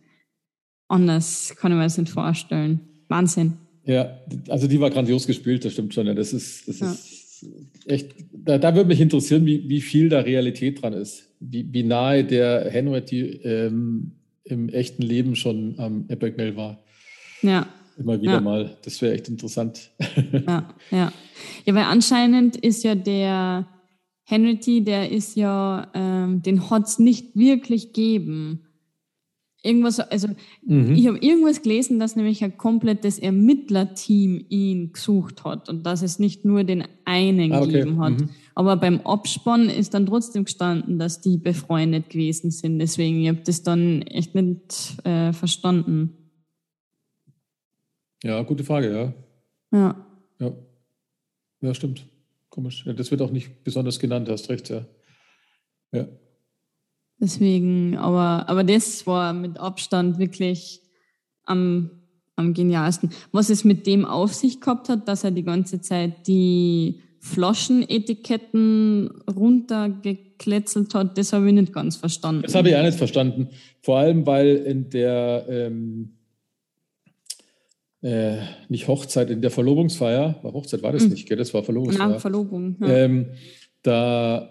Anders kann ich mir das nicht vorstellen. Wahnsinn. Ja, also die war grandios gespielt, das stimmt schon. Ja. Das ist, das Ja. ist echt, da, da würde mich interessieren, wie, wie viel da Realität dran ist. Wie, wie nahe der Henry ähm, im echten Leben schon am Epic war. Ja, Immer wieder Ja. mal. Das wäre echt interessant. ja, ja. Ja, weil anscheinend ist ja der Henry, der ist ja, ähm, den hat's nicht wirklich gegeben. Irgendwas, also Mhm. ich habe irgendwas gelesen, dass nämlich ein komplettes Ermittlerteam ihn gesucht hat und dass es nicht nur den einen Ah, okay. gegeben hat. Mhm. Aber beim Abspann ist dann trotzdem gestanden, dass die befreundet gewesen sind. Deswegen, ich habe das dann echt nicht äh, verstanden. Ja, gute Frage, ja. Ja. Ja, ja stimmt. Komisch. Ja, das wird auch nicht besonders genannt, hast recht, ja. Ja. Deswegen, aber, aber das war mit Abstand wirklich am, am genialsten. Was es mit dem auf sich gehabt hat, dass er die ganze Zeit die Flaschenetiketten runtergekletzelt hat, das habe ich nicht ganz verstanden. Das habe ich auch nicht verstanden. Vor allem, weil in der ähm, äh, nicht Hochzeit, in der Verlobungsfeier, war Hochzeit war das Mhm. nicht, gell? Das war Verlobungsfeier. Na, Verlobung. Ja. ähm, da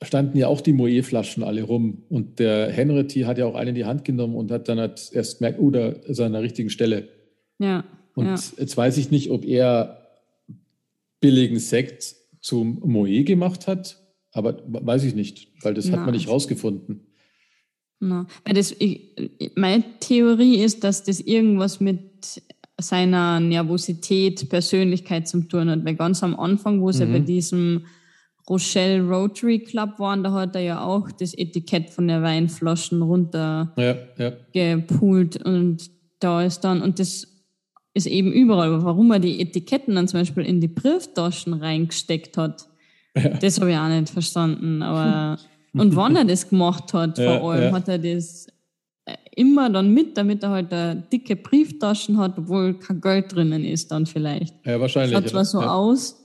standen ja auch die Moe-Flaschen alle rum. Und der Henry hat ja auch eine in die Hand genommen und hat dann hat erst gemerkt, oh, da ist er an der richtigen Stelle. Ja. Und ja. jetzt weiß ich nicht, ob er billigen Sekt zum Moe gemacht hat, aber weiß ich nicht, weil das Na, hat man nicht rausgefunden. Na, weil das, ich, meine Theorie ist, dass das irgendwas mit seiner Nervosität, Persönlichkeit zum tun hat. Weil ganz am Anfang, wo sie Mhm. bei diesem Rochelle Rotary Club waren, da hat er ja auch das Etikett von der Weinflaschen runtergepult Ja, ja. und da ist dann, und das ist eben überall, aber warum er die Etiketten dann zum Beispiel in die Brieftaschen reingesteckt hat, Ja. das habe ich auch nicht verstanden. Aber und wann er das gemacht hat, Ja, vor allem, ja. hat er das äh, immer dann mit, damit er halt eine dicke Brieftaschen hat, obwohl kein Geld drinnen ist dann vielleicht. ja wahrscheinlich. Schaut zwar so aus.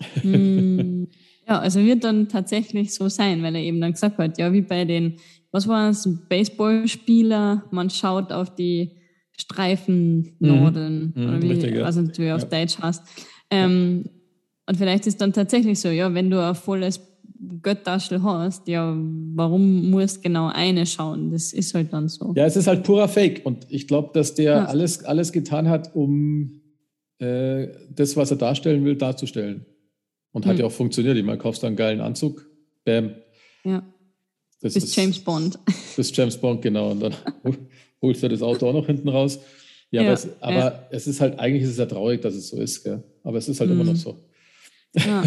Hm, ja, also wird dann tatsächlich so sein, weil er eben dann gesagt hat, ja, wie bei den, was war es, Baseballspieler, man schaut auf die Streifennadeln, Mhm, oder wie, richtig, ja. was nicht, wie auf Ja. Deutsch heißt. Ähm, und vielleicht ist dann tatsächlich so, ja, wenn du ein volles Göttaschel hast, ja, warum musst genau eine schauen? Das ist halt dann so. Ja, es ist halt purer Fake. Und ich glaube, dass der Ja. alles, alles getan hat, um äh, das, was er darstellen will, darzustellen. Und hat Hm. ja auch funktioniert. Ich meine, kaufst du einen geilen Anzug, bam. Ja, Das bis ist, James Bond. Bis James Bond, genau. Und dann hol- holst du das Auto auch noch hinten raus. Ja, Ja, aber, es, aber es ist halt, eigentlich ist es ja traurig, dass es so ist, gell? Aber es ist halt immer Mhm. noch so. Ja,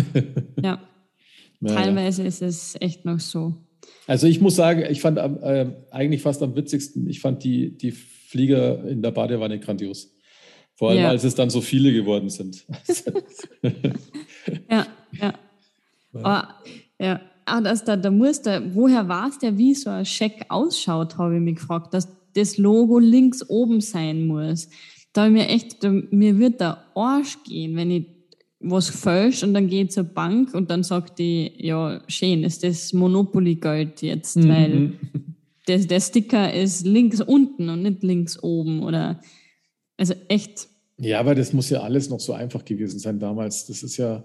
ja. Teilweise ist es echt noch so. Also ich muss sagen, ich fand äh, eigentlich fast am witzigsten, ich fand die, die Flieger in der Badewanne grandios. Vor allem, Ja. als es dann so viele geworden sind. Ja, ja. Aber, ja, ah, das, da, da muss der, woher war es der, wie so ein Scheck ausschaut, habe ich mich gefragt, dass das Logo links oben sein muss. Da habe ich mir echt, da, mir wird der Arsch gehen, wenn ich was fälsch und dann gehe ich zur Bank und dann sagt die, ja, schön, ist das Monopoly-Geld jetzt, weil Mhm. der, der Sticker ist links unten und nicht links oben oder, also echt, ja, aber das muss ja alles noch so einfach gewesen sein damals. Das ist ja,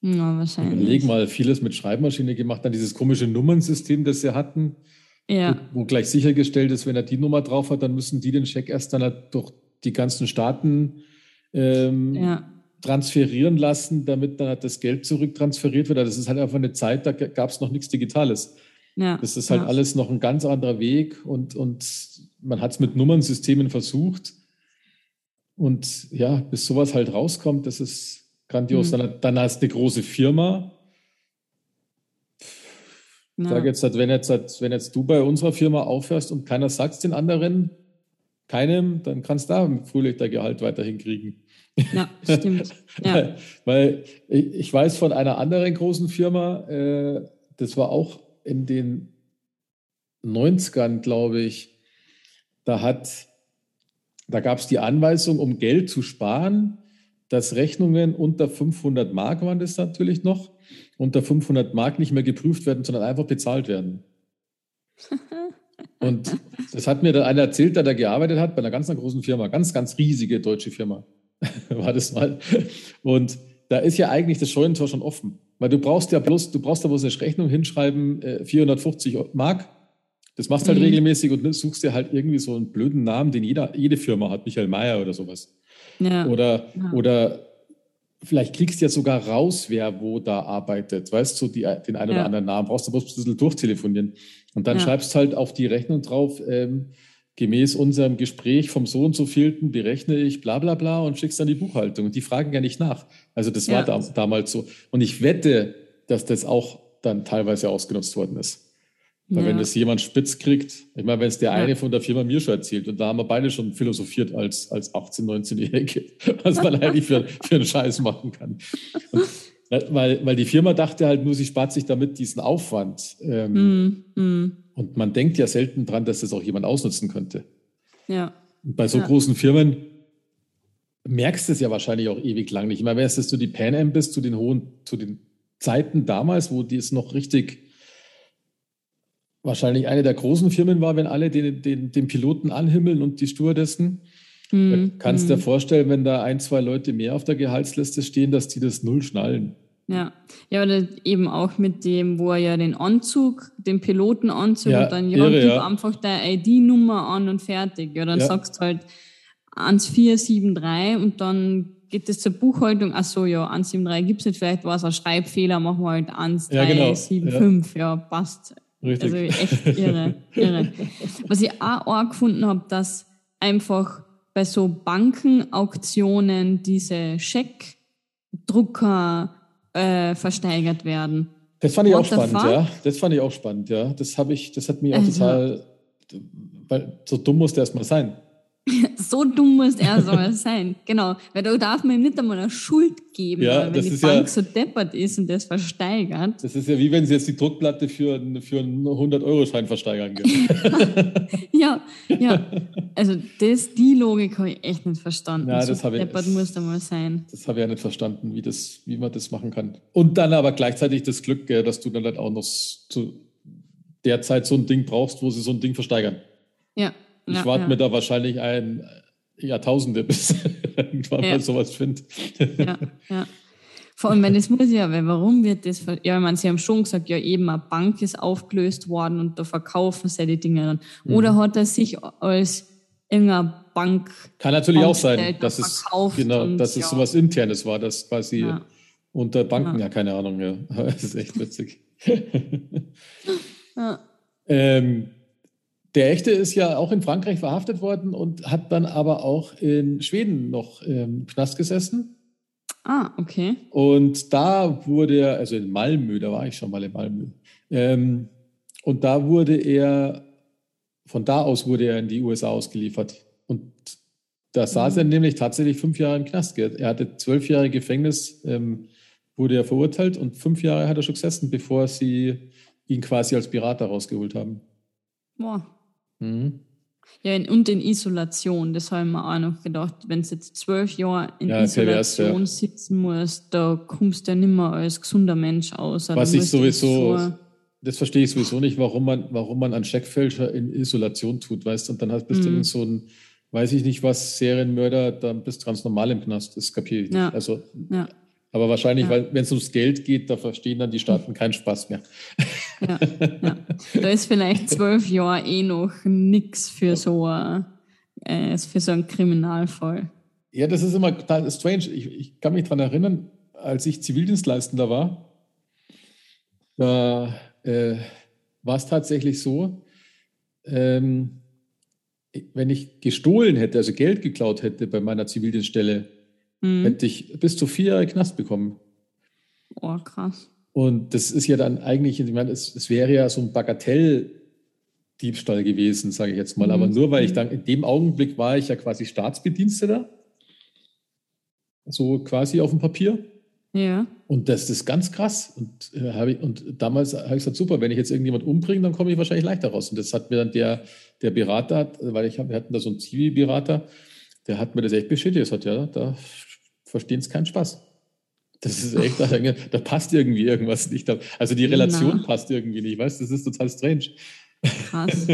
ja, wahrscheinlich. überleg mal, vieles mit Schreibmaschine gemacht, dann dieses komische Nummernsystem, das sie hatten, Ja, wo, wo gleich sichergestellt ist, wenn er die Nummer drauf hat, dann müssen die den Scheck erst dann halt durch die ganzen Staaten ähm, ja, transferieren lassen, damit dann halt das Geld zurücktransferiert wird. Also Das ist halt einfach eine Zeit, da gab es noch nichts Digitales. ja. Das ist halt ja. alles noch ein ganz anderer Weg und, und man hat es mit Nummernsystemen versucht. Und ja, bis sowas halt rauskommt, das ist grandios. Mhm. Dann, dann hast du eine große Firma. Ich sage jetzt, halt, wenn jetzt, halt, wenn jetzt du bei unserer Firma aufhörst und keiner sagt es den anderen, keinem, dann kannst du da im Frühlichtergehalt weiterhin kriegen. Ja, stimmt. Ja. Weil ich, weiß von einer anderen großen Firma, äh, das war auch in den 90ern, glaube ich, da hat, da gab es die Anweisung, um Geld zu sparen, dass Rechnungen unter 500 Mark waren das natürlich noch, unter 500 Mark nicht mehr geprüft werden, sondern einfach bezahlt werden. Und das hat mir dann einer erzählt, der da gearbeitet hat, bei einer ganz einer großen Firma, ganz, ganz riesige deutsche Firma. War das mal. Und da ist ja eigentlich das Scheunentor schon offen. Weil du brauchst ja bloß, du brauchst da bloß eine Rechnung hinschreiben, äh, 450 Mark. Das machst du halt Mhm. regelmäßig und suchst dir halt irgendwie so einen blöden Namen, den jeder, jede Firma hat, Michael Mayer oder sowas. ja. Oder, Ja. oder vielleicht kriegst du ja sogar raus, wer wo da arbeitet. Weißt du, die, den einen oder Ja. anderen Namen brauchst du bloß ein bisschen durchtelefonieren. Und dann Ja. schreibst halt auf die Rechnung drauf, ähm, gemäß unserem Gespräch vom so und so vielten berechne ich bla bla bla und schickst dann die Buchhaltung. Und die fragen ja nicht nach. Also das war Ja. da, damals so. Und ich wette, dass das auch dann teilweise ausgenutzt worden ist. Weil ja. wenn das jemand spitz kriegt, ich meine, wenn es der Ja. eine von der Firma mir schon erzählt, und da haben wir beide schon philosophiert als, als 18-, 19-Jährige, was man eigentlich für, für einen Scheiß machen kann. Und, weil, weil die Firma dachte halt nur, sie spart sich damit diesen Aufwand. Ähm, Mm, mm, Und man denkt ja selten dran, dass das auch jemand ausnutzen könnte. ja. Und bei so Ja. großen Firmen merkst du es ja wahrscheinlich auch ewig lang nicht. Ich meine, wenn du die Pan Am bist zu den hohen, zu den Zeiten damals, wo die es noch richtig wahrscheinlich eine der großen Firmen war, wenn alle den, den, den Piloten anhimmeln und die Stewardessen. Mm, kannst mm. dir vorstellen, wenn da ein, zwei Leute mehr auf der Gehaltsliste stehen, dass die das null schnallen. Ja, ja, oder eben auch mit dem, wo er ja den Anzug, den Pilotenanzug Ja, und dann ja, irre, gib ja. einfach deine ID-Nummer an und fertig. Ja, dann Ja. sagst du halt 1473 und dann geht es zur Buchhaltung. Ach so, ja, 173 gibt's nicht, vielleicht war es ein Schreibfehler, machen wir halt Ja, genau. 1375. Ja, passt. Richtig. Also echt irre, irre. Was ich auch arg gefunden habe, dass einfach bei so Bankenauktionen diese Scheckdrucker äh, versteigert werden. Das fand ich What auch spannend, fuck? ja. Das fand ich auch spannend, ja. Das habe ich, das hat mich auch Also- total, weil so dumm muss der erstmal sein. So dumm muss er soll sein. Genau. Weil da darf man ihm nicht einmal eine Schuld geben, Ja, weil wenn die Bank ja- so deppert ist und das versteigert. Das ist ja wie wenn sie jetzt die Druckplatte für, einen- für einen 100-Euro-Schein versteigern. Ja, ja. Also das, die Logik habe ich echt nicht verstanden. Ja, so das habe ich- deppert muss da mal sein. Das habe ich ja nicht verstanden, wie, das, wie man das machen kann. Und dann aber gleichzeitig das Glück, gell, dass du dann halt auch noch zu der Zeit so ein Ding brauchst, wo sie so ein Ding versteigern. Ja. Ich ja, warte ja. mir da wahrscheinlich ein Jahrtausende, bis irgendwann Ja. mal sowas finde. ja, ja. Vor allem, wenn das muss ja, weil warum wird das, ja, ich meine, sie haben schon gesagt, ja, eben eine Bank ist aufgelöst worden und da verkaufen sie die Dinge dann. Mhm. Oder hat er sich als irgendeine Bank, Kann natürlich auch sein, dass es, genau, dass es ja. sowas Internes war, das quasi Ja. unter Banken, ja. Ja. keine Ahnung, ja. Das ist echt witzig. ja, ähm, der Echte ist ja auch in Frankreich verhaftet worden und hat dann aber auch in Schweden noch im Knast gesessen. ah, okay. Und da wurde er, also in Malmö, da war ich schon mal in Malmö. Ähm, und da wurde er, von da aus wurde er in die USA ausgeliefert. Und da saß Mhm. er nämlich tatsächlich fünf Jahre im Knast. Er hatte zwölf Jahre Gefängnis, ähm, wurde er verurteilt und fünf Jahre hat er schon gesessen, bevor sie ihn quasi als Pirat rausgeholt haben. Boah. Mhm. Ja, in, und in Isolation, das habe ich mir auch noch gedacht, wenn du jetzt zwölf Jahre in Ja, pervers, Isolation ja. sitzen musst, da kommst du ja nicht mehr als gesunder Mensch aus. Was Da ich sowieso, so- das verstehe ich sowieso nicht, warum man, warum man einen Scheckfälscher in Isolation tut, weißt du? Und dann hast, bist du Mhm. irgend so ein, weiß ich nicht was, Serienmörder, dann bist du ganz normal im Knast. Das kapiere ich nicht. Ja. Also, aber wahrscheinlich, Ja. wenn es ums Geld geht, da verstehen dann die Staaten keinen Spaß mehr. ja, ja. Da ist vielleicht zwölf Jahre eh noch nix für so, ein, äh, für so einen Kriminalfall. Ja, das ist immer total strange. Ich, ich kann mich daran erinnern, als ich Zivildienstleistender war, da äh, war es tatsächlich so, ähm, wenn ich gestohlen hätte, also Geld geklaut hätte bei meiner Zivildienststelle, Mhm. hätte ich bis zu vier Jahre Knast bekommen. Oh, krass. Und das ist ja dann eigentlich, ich meine, es, es wäre ja so ein Bagatelldiebstahl gewesen, sage ich jetzt mal. Mhm. Aber nur weil ich dann, in dem Augenblick war ich ja quasi Staatsbediensteter. So quasi auf dem Papier. Ja. Und das ist ganz krass. Und, äh, ich, und damals habe ich gesagt, super, wenn ich jetzt irgendjemand umbringe, dann komme ich wahrscheinlich leichter raus. Und das hat mir dann der, der Berater, weil ich hab, wir hatten da so einen Zivilberater, der hat mir das echt bestätigt. Er hat ja, da verstehen es keinen Spaß. Das ist echt, da, da passt irgendwie irgendwas nicht. Also die Relation Na. passt irgendwie nicht, weißt du? Das ist total strange. Krass.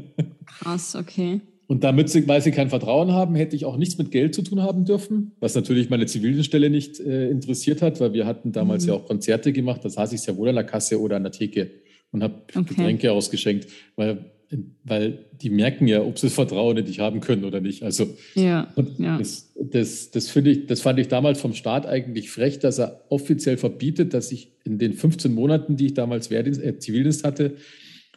Krass, okay. Und damit sie, weil sie kein Vertrauen haben, hätte ich auch nichts mit Geld zu tun haben dürfen, was natürlich meine Zivildienststelle nicht äh, interessiert hat, weil wir hatten damals Mhm. ja auch Konzerte gemacht, da saß ich sehr wohl an der Kasse oder an der Theke und habe Okay. Getränke ausgeschenkt, weil, weil die merken ja, ob sie das Vertrauen in dich haben können oder nicht. Also Ja, ja. das, das, das, finde ich, das fand ich damals vom Staat eigentlich frech, dass er offiziell verbietet, dass ich in den 15 Monaten, die ich damals Wehrdienst, äh, Zivildienst hatte,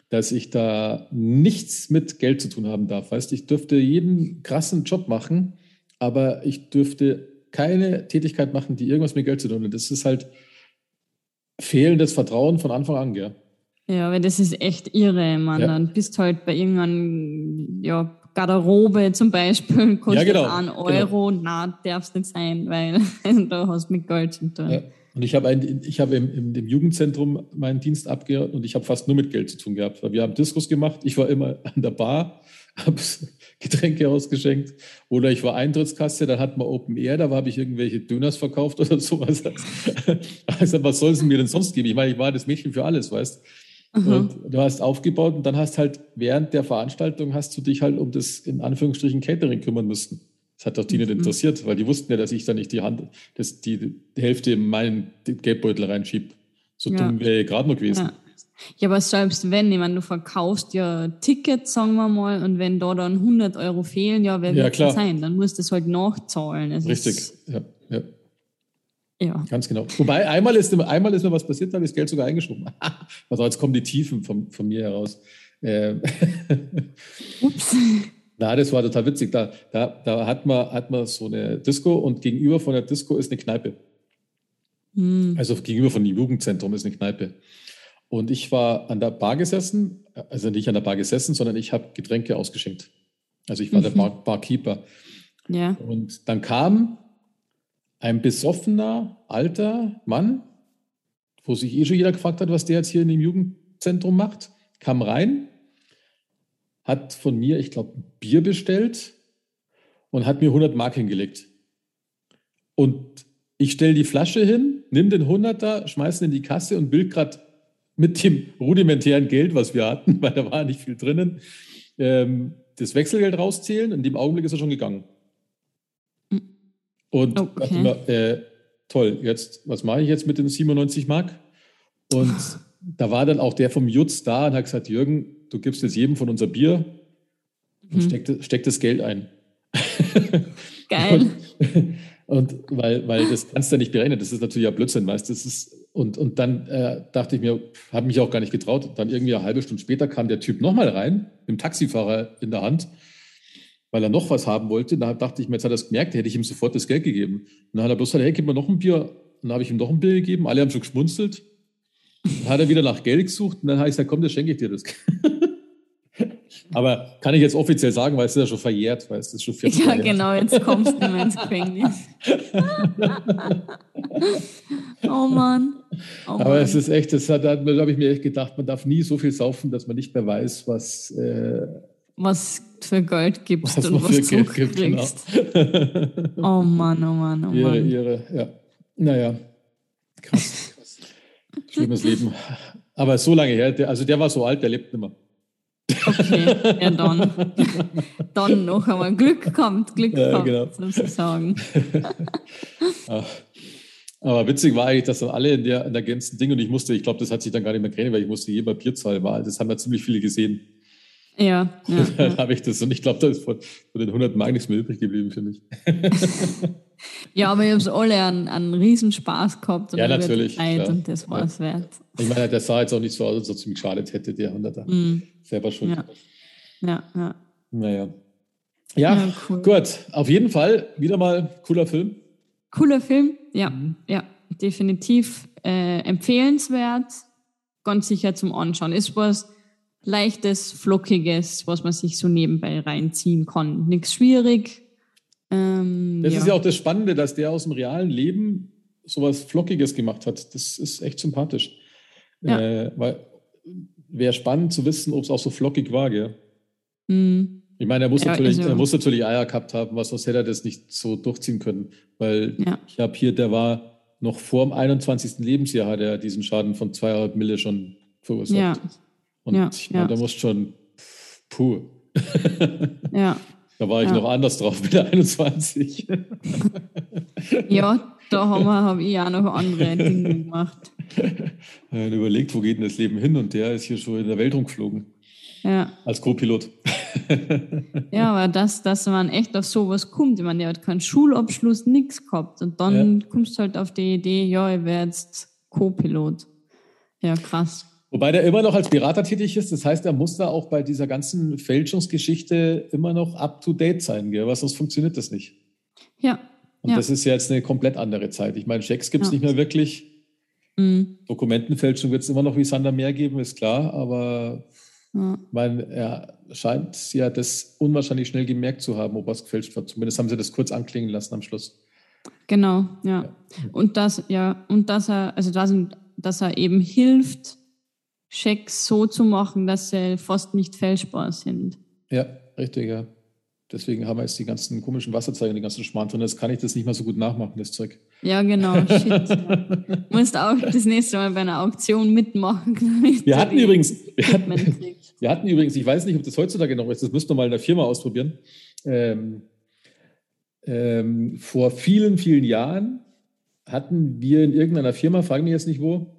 dass ich da nichts mit Geld zu tun haben darf. Weißt, ich dürfte jeden krassen Job machen, aber ich dürfte keine Tätigkeit machen, die irgendwas mit Geld zu tun hat. Das ist halt fehlendes Vertrauen von Anfang an, gell? Ja, weil das ist echt irre, man. Ja. Dann bist halt bei irgendeinem, ja, Garderobe zum Beispiel, kostet genau, einen Euro, na, darf's nicht sein, weil da hast du mit Geld zu tun. Ja. Und ich habe, habe im, im, im Jugendzentrum meinen Dienst abgehört und ich habe fast nur mit Geld zu tun gehabt. Weil wir haben Diskos gemacht, ich war immer an der Bar, habe Getränke ausgeschenkt oder ich war Eintrittskasse, dann hat man Open Air, da habe ich irgendwelche Döners verkauft oder sowas. Also was soll es mir denn sonst geben? Ich meine, ich war das Mädchen für alles, weißt Aha. Und du hast aufgebaut und dann hast halt während der Veranstaltung hast du dich halt um das in Anführungsstrichen Catering kümmern müssen. Das hat doch die mhm. nicht interessiert, weil die wussten ja, dass ich da nicht die Hand, dass die, die Hälfte in meinen Geldbeutel reinschiebe. So ja. dumm wäre ich gerade noch gewesen. Ja. Ja, aber selbst wenn, ich meine, du verkaufst ja Tickets, sagen wir mal, und wenn da dann 100 Euro fehlen, ja, wer ja, wird das sein? Dann musst du es halt nachzahlen. Es Richtig, ja, ja. Ja. Ganz genau. Wobei, einmal ist, einmal ist mir was passiert, da habe ich das Geld sogar eingeschoben. also jetzt kommen die Tiefen von, von mir heraus. Ähm. Ups. Na, das war total witzig. Da, da, da hat, man, hat man so eine Disco und gegenüber von der Disco ist eine Kneipe. Hm. Also gegenüber von dem Jugendzentrum ist eine Kneipe. Und ich war an der Bar gesessen, also nicht an der Bar gesessen, sondern ich habe Getränke ausgeschenkt. Also ich war mhm. der Bar Barkeeper. Ja. Und dann kam ein besoffener, alter Mann, wo sich eh schon jeder gefragt hat, was der jetzt hier in dem Jugendzentrum macht, kam rein, hat von mir, ich glaube, Bier bestellt und hat mir 100 Mark hingelegt. Und ich stelle die Flasche hin, nimm den 100er, schmeiß ihn in die Kasse und will gerade mit dem rudimentären Geld, was wir hatten, weil da war nicht viel drinnen, ähm, das Wechselgeld rauszählen. In dem Augenblick ist er schon gegangen. Und okay. dachte mir, äh, toll, jetzt, was mache ich jetzt mit den 97 Mark? Und da war dann auch der vom Jutz da und hat gesagt, Jürgen, du gibst jetzt jedem von unser Bier und mhm. steck, steck das Geld ein. Geil. Und, und weil, weil das kannst du ja nicht berechnen, das ist natürlich ja Blödsinn, weißt das ist und, und dann äh, dachte ich mir, habe mich auch gar nicht getraut. Dann irgendwie eine halbe Stunde später kam der Typ nochmal rein, mit dem Taxifahrer in der Hand weil er noch was haben wollte. Da dachte ich mir, jetzt hat er es gemerkt, hätte ich ihm sofort das Geld gegeben. Und dann hat er bloß gesagt, hey, gib mir noch ein Bier. Und dann habe ich ihm noch ein Bier gegeben. Alle haben schon geschmunzelt. Dann hat er wieder nach Geld gesucht und dann habe ich gesagt, komm, das schenke ich dir das. Aber kann ich jetzt offiziell sagen, weil es ist ja schon verjährt, weil es ist schon 40 Ja, genau, jetzt kommst du ins Gefängnis. oh Mann. Oh Aber Mann. es ist echt, das hat, da habe ich mir echt gedacht, man darf nie so viel saufen, dass man nicht mehr weiß, was, äh, was für Geld gibst was und was du kriegst. Genau. oh Mann, oh Mann, oh ihre, Mann. Ihre, ja. Naja, krass, krass. Schlimmes Leben. Aber so lange her, der, also der war so alt, der lebt nicht mehr. Okay, ja dann. Dann noch einmal Glück kommt, Glück ja, kommt, genau. sozusagen. Aber witzig war eigentlich, dass dann alle in der, in der ganzen Ding und ich musste, ich glaube, das hat sich dann gar nicht mehr geredet, weil ich musste je Bier zahlen, war. Das haben ja ziemlich viele gesehen. Ja. ja dann habe ich das und ich glaube, da ist von, von, den 100 Mark nichts mehr übrig geblieben für mich. ja, aber ihr habt alle einen, einen Riesenspaß gehabt und, ja, natürlich, Zeit und das war es ja. wert. Ich meine, der sah jetzt auch nicht so aus, als ob es ihm geschadet hätte, der 100er. Mhm. Selber schon. Ja. ja, ja. Naja. Ja, ja cool. gut. Auf jeden Fall wieder mal cooler Film. Cooler Film, ja, mhm. ja, definitiv äh, empfehlenswert. Ganz sicher zum Anschauen. Ist was leichtes, flockiges, was man sich so nebenbei reinziehen kann. Nichts schwierig. Ähm, das ja. ist ja auch das Spannende, dass der aus dem realen Leben sowas Flockiges gemacht hat. Das ist echt sympathisch. Ja. Äh, weil wäre spannend zu wissen, ob es auch so flockig war, gell? Mhm. Ich meine, er muss, ja, natürlich, also, er muss natürlich Eier gehabt haben, was sonst hätte er das nicht so durchziehen können. Weil ja. ich habe hier, der war noch vor dem 21. Lebensjahr, hat er diesen Schaden von zweieinhalb Mille schon verursacht. Ja. Und ja, ja. da muss schon, puh. ja. Da war ich ja. noch anders drauf mit der 21. ja, da habe hab ich auch noch andere Dinge gemacht. Er überlegt, wo geht denn das Leben hin? Und der ist hier schon in der Welt rumgeflogen. Ja. Als Co-Pilot. ja, aber dass, dass man echt auf sowas kommt. Ich meine, der hat keinen Schulabschluss, nichts gehabt. Und dann ja. kommst du halt auf die Idee, ja, ich werde jetzt Co-Pilot. Ja, krass. Wobei der immer noch als Berater tätig ist. Das heißt, er muss da auch bei dieser ganzen Fälschungsgeschichte immer noch up-to-date sein, gell? weil sonst funktioniert das nicht. Ja. Und ja. das ist ja jetzt eine komplett andere Zeit. Ich meine, Schecks gibt es ja. nicht mehr wirklich. Mhm. Dokumentenfälschung wird es immer noch wie Sander mehr geben, ist klar. Aber ja. ich meine, er scheint ja das unwahrscheinlich schnell gemerkt zu haben, ob was gefälscht wird. Zumindest haben sie das kurz anklingen lassen am Schluss. Genau, ja. ja. Und das, ja, und dass er, also da sind, dass er eben hilft, Schecks so zu machen, dass sie fast nicht fälschbar sind. Ja, richtig, ja. Deswegen haben wir jetzt die ganzen komischen Wasserzeichen, die ganzen Schmarrn drin. Jetzt kann ich das nicht mal so gut nachmachen, das Zeug. Ja, genau. Shit. ja. Musst auch das nächste Mal bei einer Auktion mitmachen. Wir hatten übrigens, wir hatten, wir hatten, übrigens, ich weiß nicht, ob das heutzutage noch ist, das müsst ihr mal in der Firma ausprobieren. Ähm, ähm, vor vielen, vielen Jahren hatten wir in irgendeiner Firma, fragen mich jetzt nicht wo,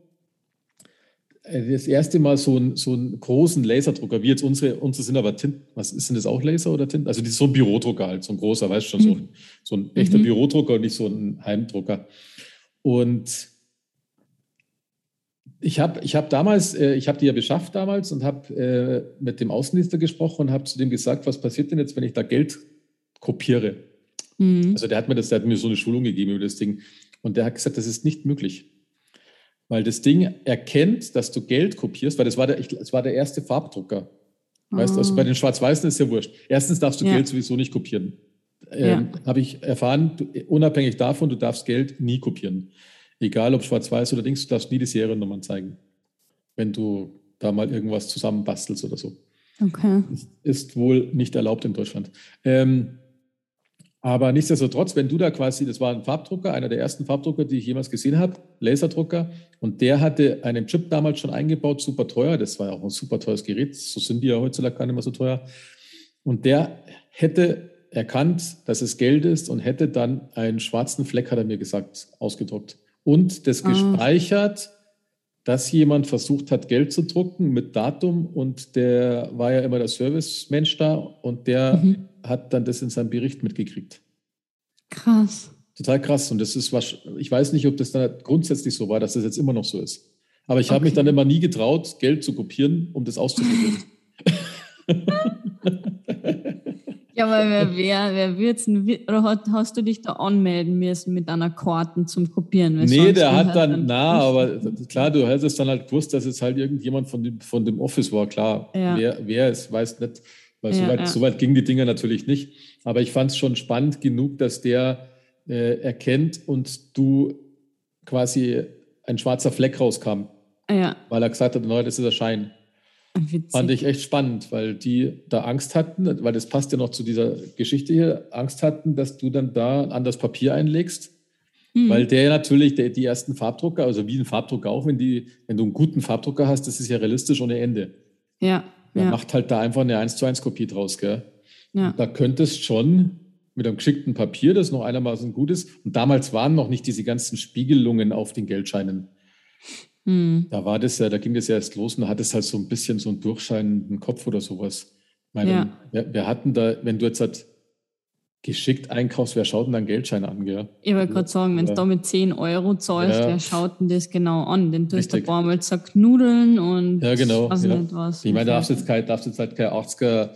das erste Mal so, ein, so einen großen Laserdrucker, wie jetzt unsere, unsere sind aber Tint, was ist denn das auch Laser oder Tint? Also ist so ein Bürodrucker halt, so ein großer, weißt du schon, so ein, so ein echter mhm. Bürodrucker und nicht so ein Heimdrucker. Und ich habe ich hab damals, äh, ich habe die ja beschafft damals und habe äh, mit dem Außenminister gesprochen und habe zu dem gesagt, was passiert denn jetzt, wenn ich da Geld kopiere? Mhm. Also der hat mir das, der hat mir so eine Schulung gegeben über das Ding und der hat gesagt, das ist nicht möglich. Weil das Ding erkennt, dass du Geld kopierst, weil das war der, ich, das war der erste Farbdrucker. Weißt du, also bei den Schwarz-Weißen ist ja wurscht. Erstens darfst du ja. Geld sowieso nicht kopieren. Ähm, ja. Habe ich erfahren, du, unabhängig davon, du darfst Geld nie kopieren. Egal ob schwarz-weiß oder Dings, du darfst nie die Seriennummern zeigen, wenn du da mal irgendwas zusammenbastelst oder so. Okay. Ist, ist wohl nicht erlaubt in Deutschland. Ähm, aber nichtsdestotrotz, wenn du da quasi, das war ein Farbdrucker, einer der ersten Farbdrucker, die ich jemals gesehen habe, Laserdrucker, und der hatte einen Chip damals schon eingebaut, super teuer. Das war ja auch ein super teures Gerät. So sind die ja heutzutage gar nicht mehr so teuer. Und der hätte erkannt, dass es Geld ist und hätte dann einen schwarzen Fleck, hat er mir gesagt, ausgedruckt und das ah. gespeichert, dass jemand versucht hat, Geld zu drucken mit Datum und der war ja immer der Servicemensch da und der mhm. hat dann das in seinem Bericht mitgekriegt. Krass. Total krass. Und das ist was, ich weiß nicht, ob das dann grundsätzlich so war, dass das jetzt immer noch so ist. Aber ich okay. habe mich dann immer nie getraut, Geld zu kopieren, um das auszuprobieren. Ja, aber wer, wer, wer wird's oder hast du dich da anmelden müssen mit einer Karten zum Kopieren? Nee, der hat dann, dann, na, aber klar, du hättest dann halt gewusst, dass es halt irgendjemand von dem, von dem Office war, klar. Ja. Wer, wer es weiß nicht, weil ja, so, weit, ja. so weit gingen die Dinger natürlich nicht. Aber ich fand es schon spannend genug, dass der äh, erkennt und du quasi ein schwarzer Fleck rauskam. Ja. Weil er gesagt hat, no, das ist der Schein. Witzig. Fand ich echt spannend, weil die da Angst hatten, weil das passt ja noch zu dieser Geschichte hier, Angst hatten, dass du dann da an das Papier einlegst. Mhm. Weil der natürlich, der, die ersten Farbdrucker, also wie ein Farbdrucker auch, wenn, die, wenn du einen guten Farbdrucker hast, das ist ja realistisch ohne Ende. Ja. Man ja. macht halt da einfach eine 1 zu 1 Kopie draus, gell? Ja. Da könntest schon mit einem geschickten Papier, das noch einigermaßen gut ist, und damals waren noch nicht diese ganzen Spiegelungen auf den Geldscheinen. Mhm. Da war das ja, da ging das ja erst los und da hat es halt so ein bisschen so einen durchscheinenden Kopf oder sowas. Ich meine, ja. wir, wir, hatten da, wenn du jetzt halt geschickt einkaufst, wer schaut denn deinen Geldschein an, gell? Ich wollte gerade sagen, wenn du da mit 10 Euro zahlst, ja. wer schaut denn das genau an? Den tust du ein paar Mal zerknudeln und ja, genau, weiß ja. nicht was. Ich meine, da darfst du jetzt, kein, darfst jetzt halt kein 80er,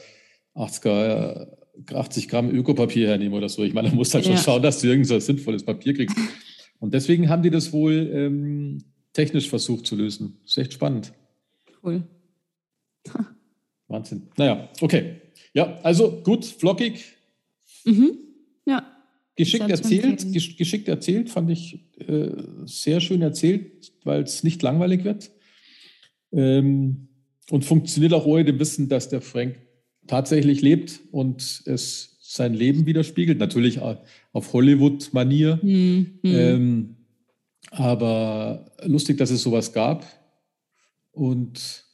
80er 80 Gramm Ökopapier hernehmen oder so. Ich meine, da musst halt schon schauen, dass du irgend so ein sinnvolles Papier kriegst. Und deswegen haben die das wohl ähm, technisch versucht zu lösen. Ist echt spannend. Cool. Wahnsinn. Naja, okay. Ja, also gut, flockig. Mhm. Ja. Geschickt erzählt, geschickt erzählt, fand ich äh, sehr schön erzählt, weil es nicht langweilig wird. Ähm, und funktioniert auch ohne dem Wissen, dass der Frank tatsächlich lebt und es sein Leben widerspiegelt. Natürlich auf Hollywood-Manier. Mhm. Ähm, aber lustig, dass es sowas gab und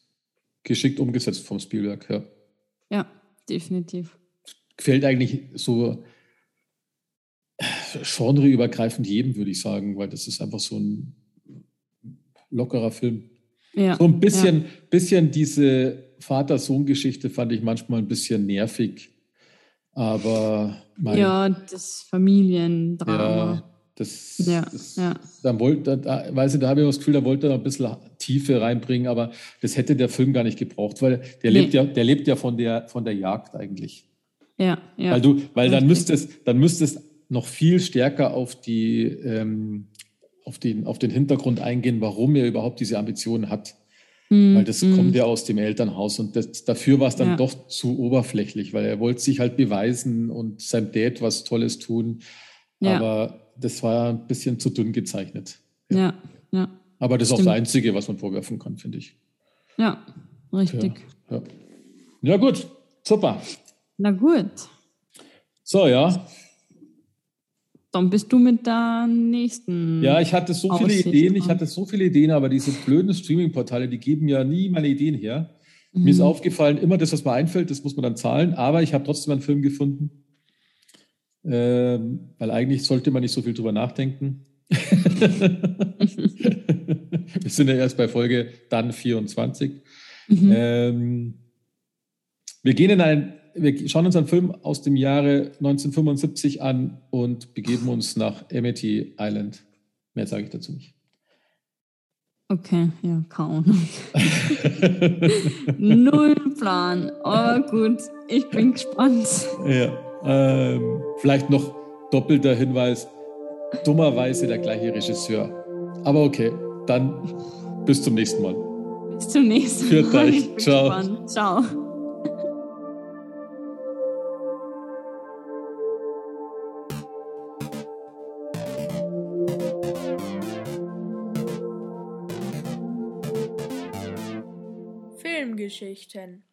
geschickt umgesetzt vom Spielwerk, ja. Ja, definitiv. Gefällt eigentlich so genreübergreifend jedem, würde ich sagen, weil das ist einfach so ein lockerer Film. Ja, so ein bisschen, ja. bisschen diese Vater-Sohn-Geschichte fand ich manchmal ein bisschen nervig. Aber ja, das Familiendrama. Ja, das, ja, das, ja. Dann wollte, da, weiß ich, da habe ich das Gefühl, da wollte er noch ein bisschen Tiefe reinbringen, aber das hätte der Film gar nicht gebraucht, weil der nee. lebt ja, der lebt ja von der, von der Jagd eigentlich. Ja, ja. Weil du, weil dann müsstest, dann müsstest noch viel stärker auf die, ähm, auf den, auf den Hintergrund eingehen, warum er überhaupt diese Ambitionen hat. Mm, weil das mm. kommt ja aus dem Elternhaus und das, dafür war es dann ja. doch zu oberflächlich, weil er wollte sich halt beweisen und seinem Dad was Tolles tun. Ja. Aber das war ein bisschen zu dünn gezeichnet. Ja, ja. ja. Aber das ist Stimmt. auch das Einzige, was man vorwerfen kann, finde ich. Ja, richtig. Ja, ja. ja, gut, super. Na gut. So, ja. Dann bist du mit der nächsten. Ja, ich hatte so viele Ideen, ich hatte so viele Ideen, aber diese blöden Streaming-Portale, die geben ja nie meine Ideen her. Mhm. Mir ist mhm. aufgefallen, immer das, was mir einfällt, das muss man dann zahlen, aber ich habe trotzdem einen Film gefunden, ähm, weil eigentlich sollte man nicht so viel drüber nachdenken. Wir sind ja erst bei Folge dann 24. Mhm. Ähm, wir gehen in ein, wir schauen uns einen Film aus dem Jahre 1975 an und begeben uns nach Amity Island. Mehr sage ich dazu nicht. Okay, ja, kaum. Null Plan. Aber gut, ich bin gespannt. Ja, ähm, vielleicht noch doppelter Hinweis. Dummerweise der gleiche Regisseur. Aber okay, dann bis zum nächsten Mal. Bis zum nächsten Mal. Führt euch. Ciao. Gespannt. Ciao. Filmgeschichten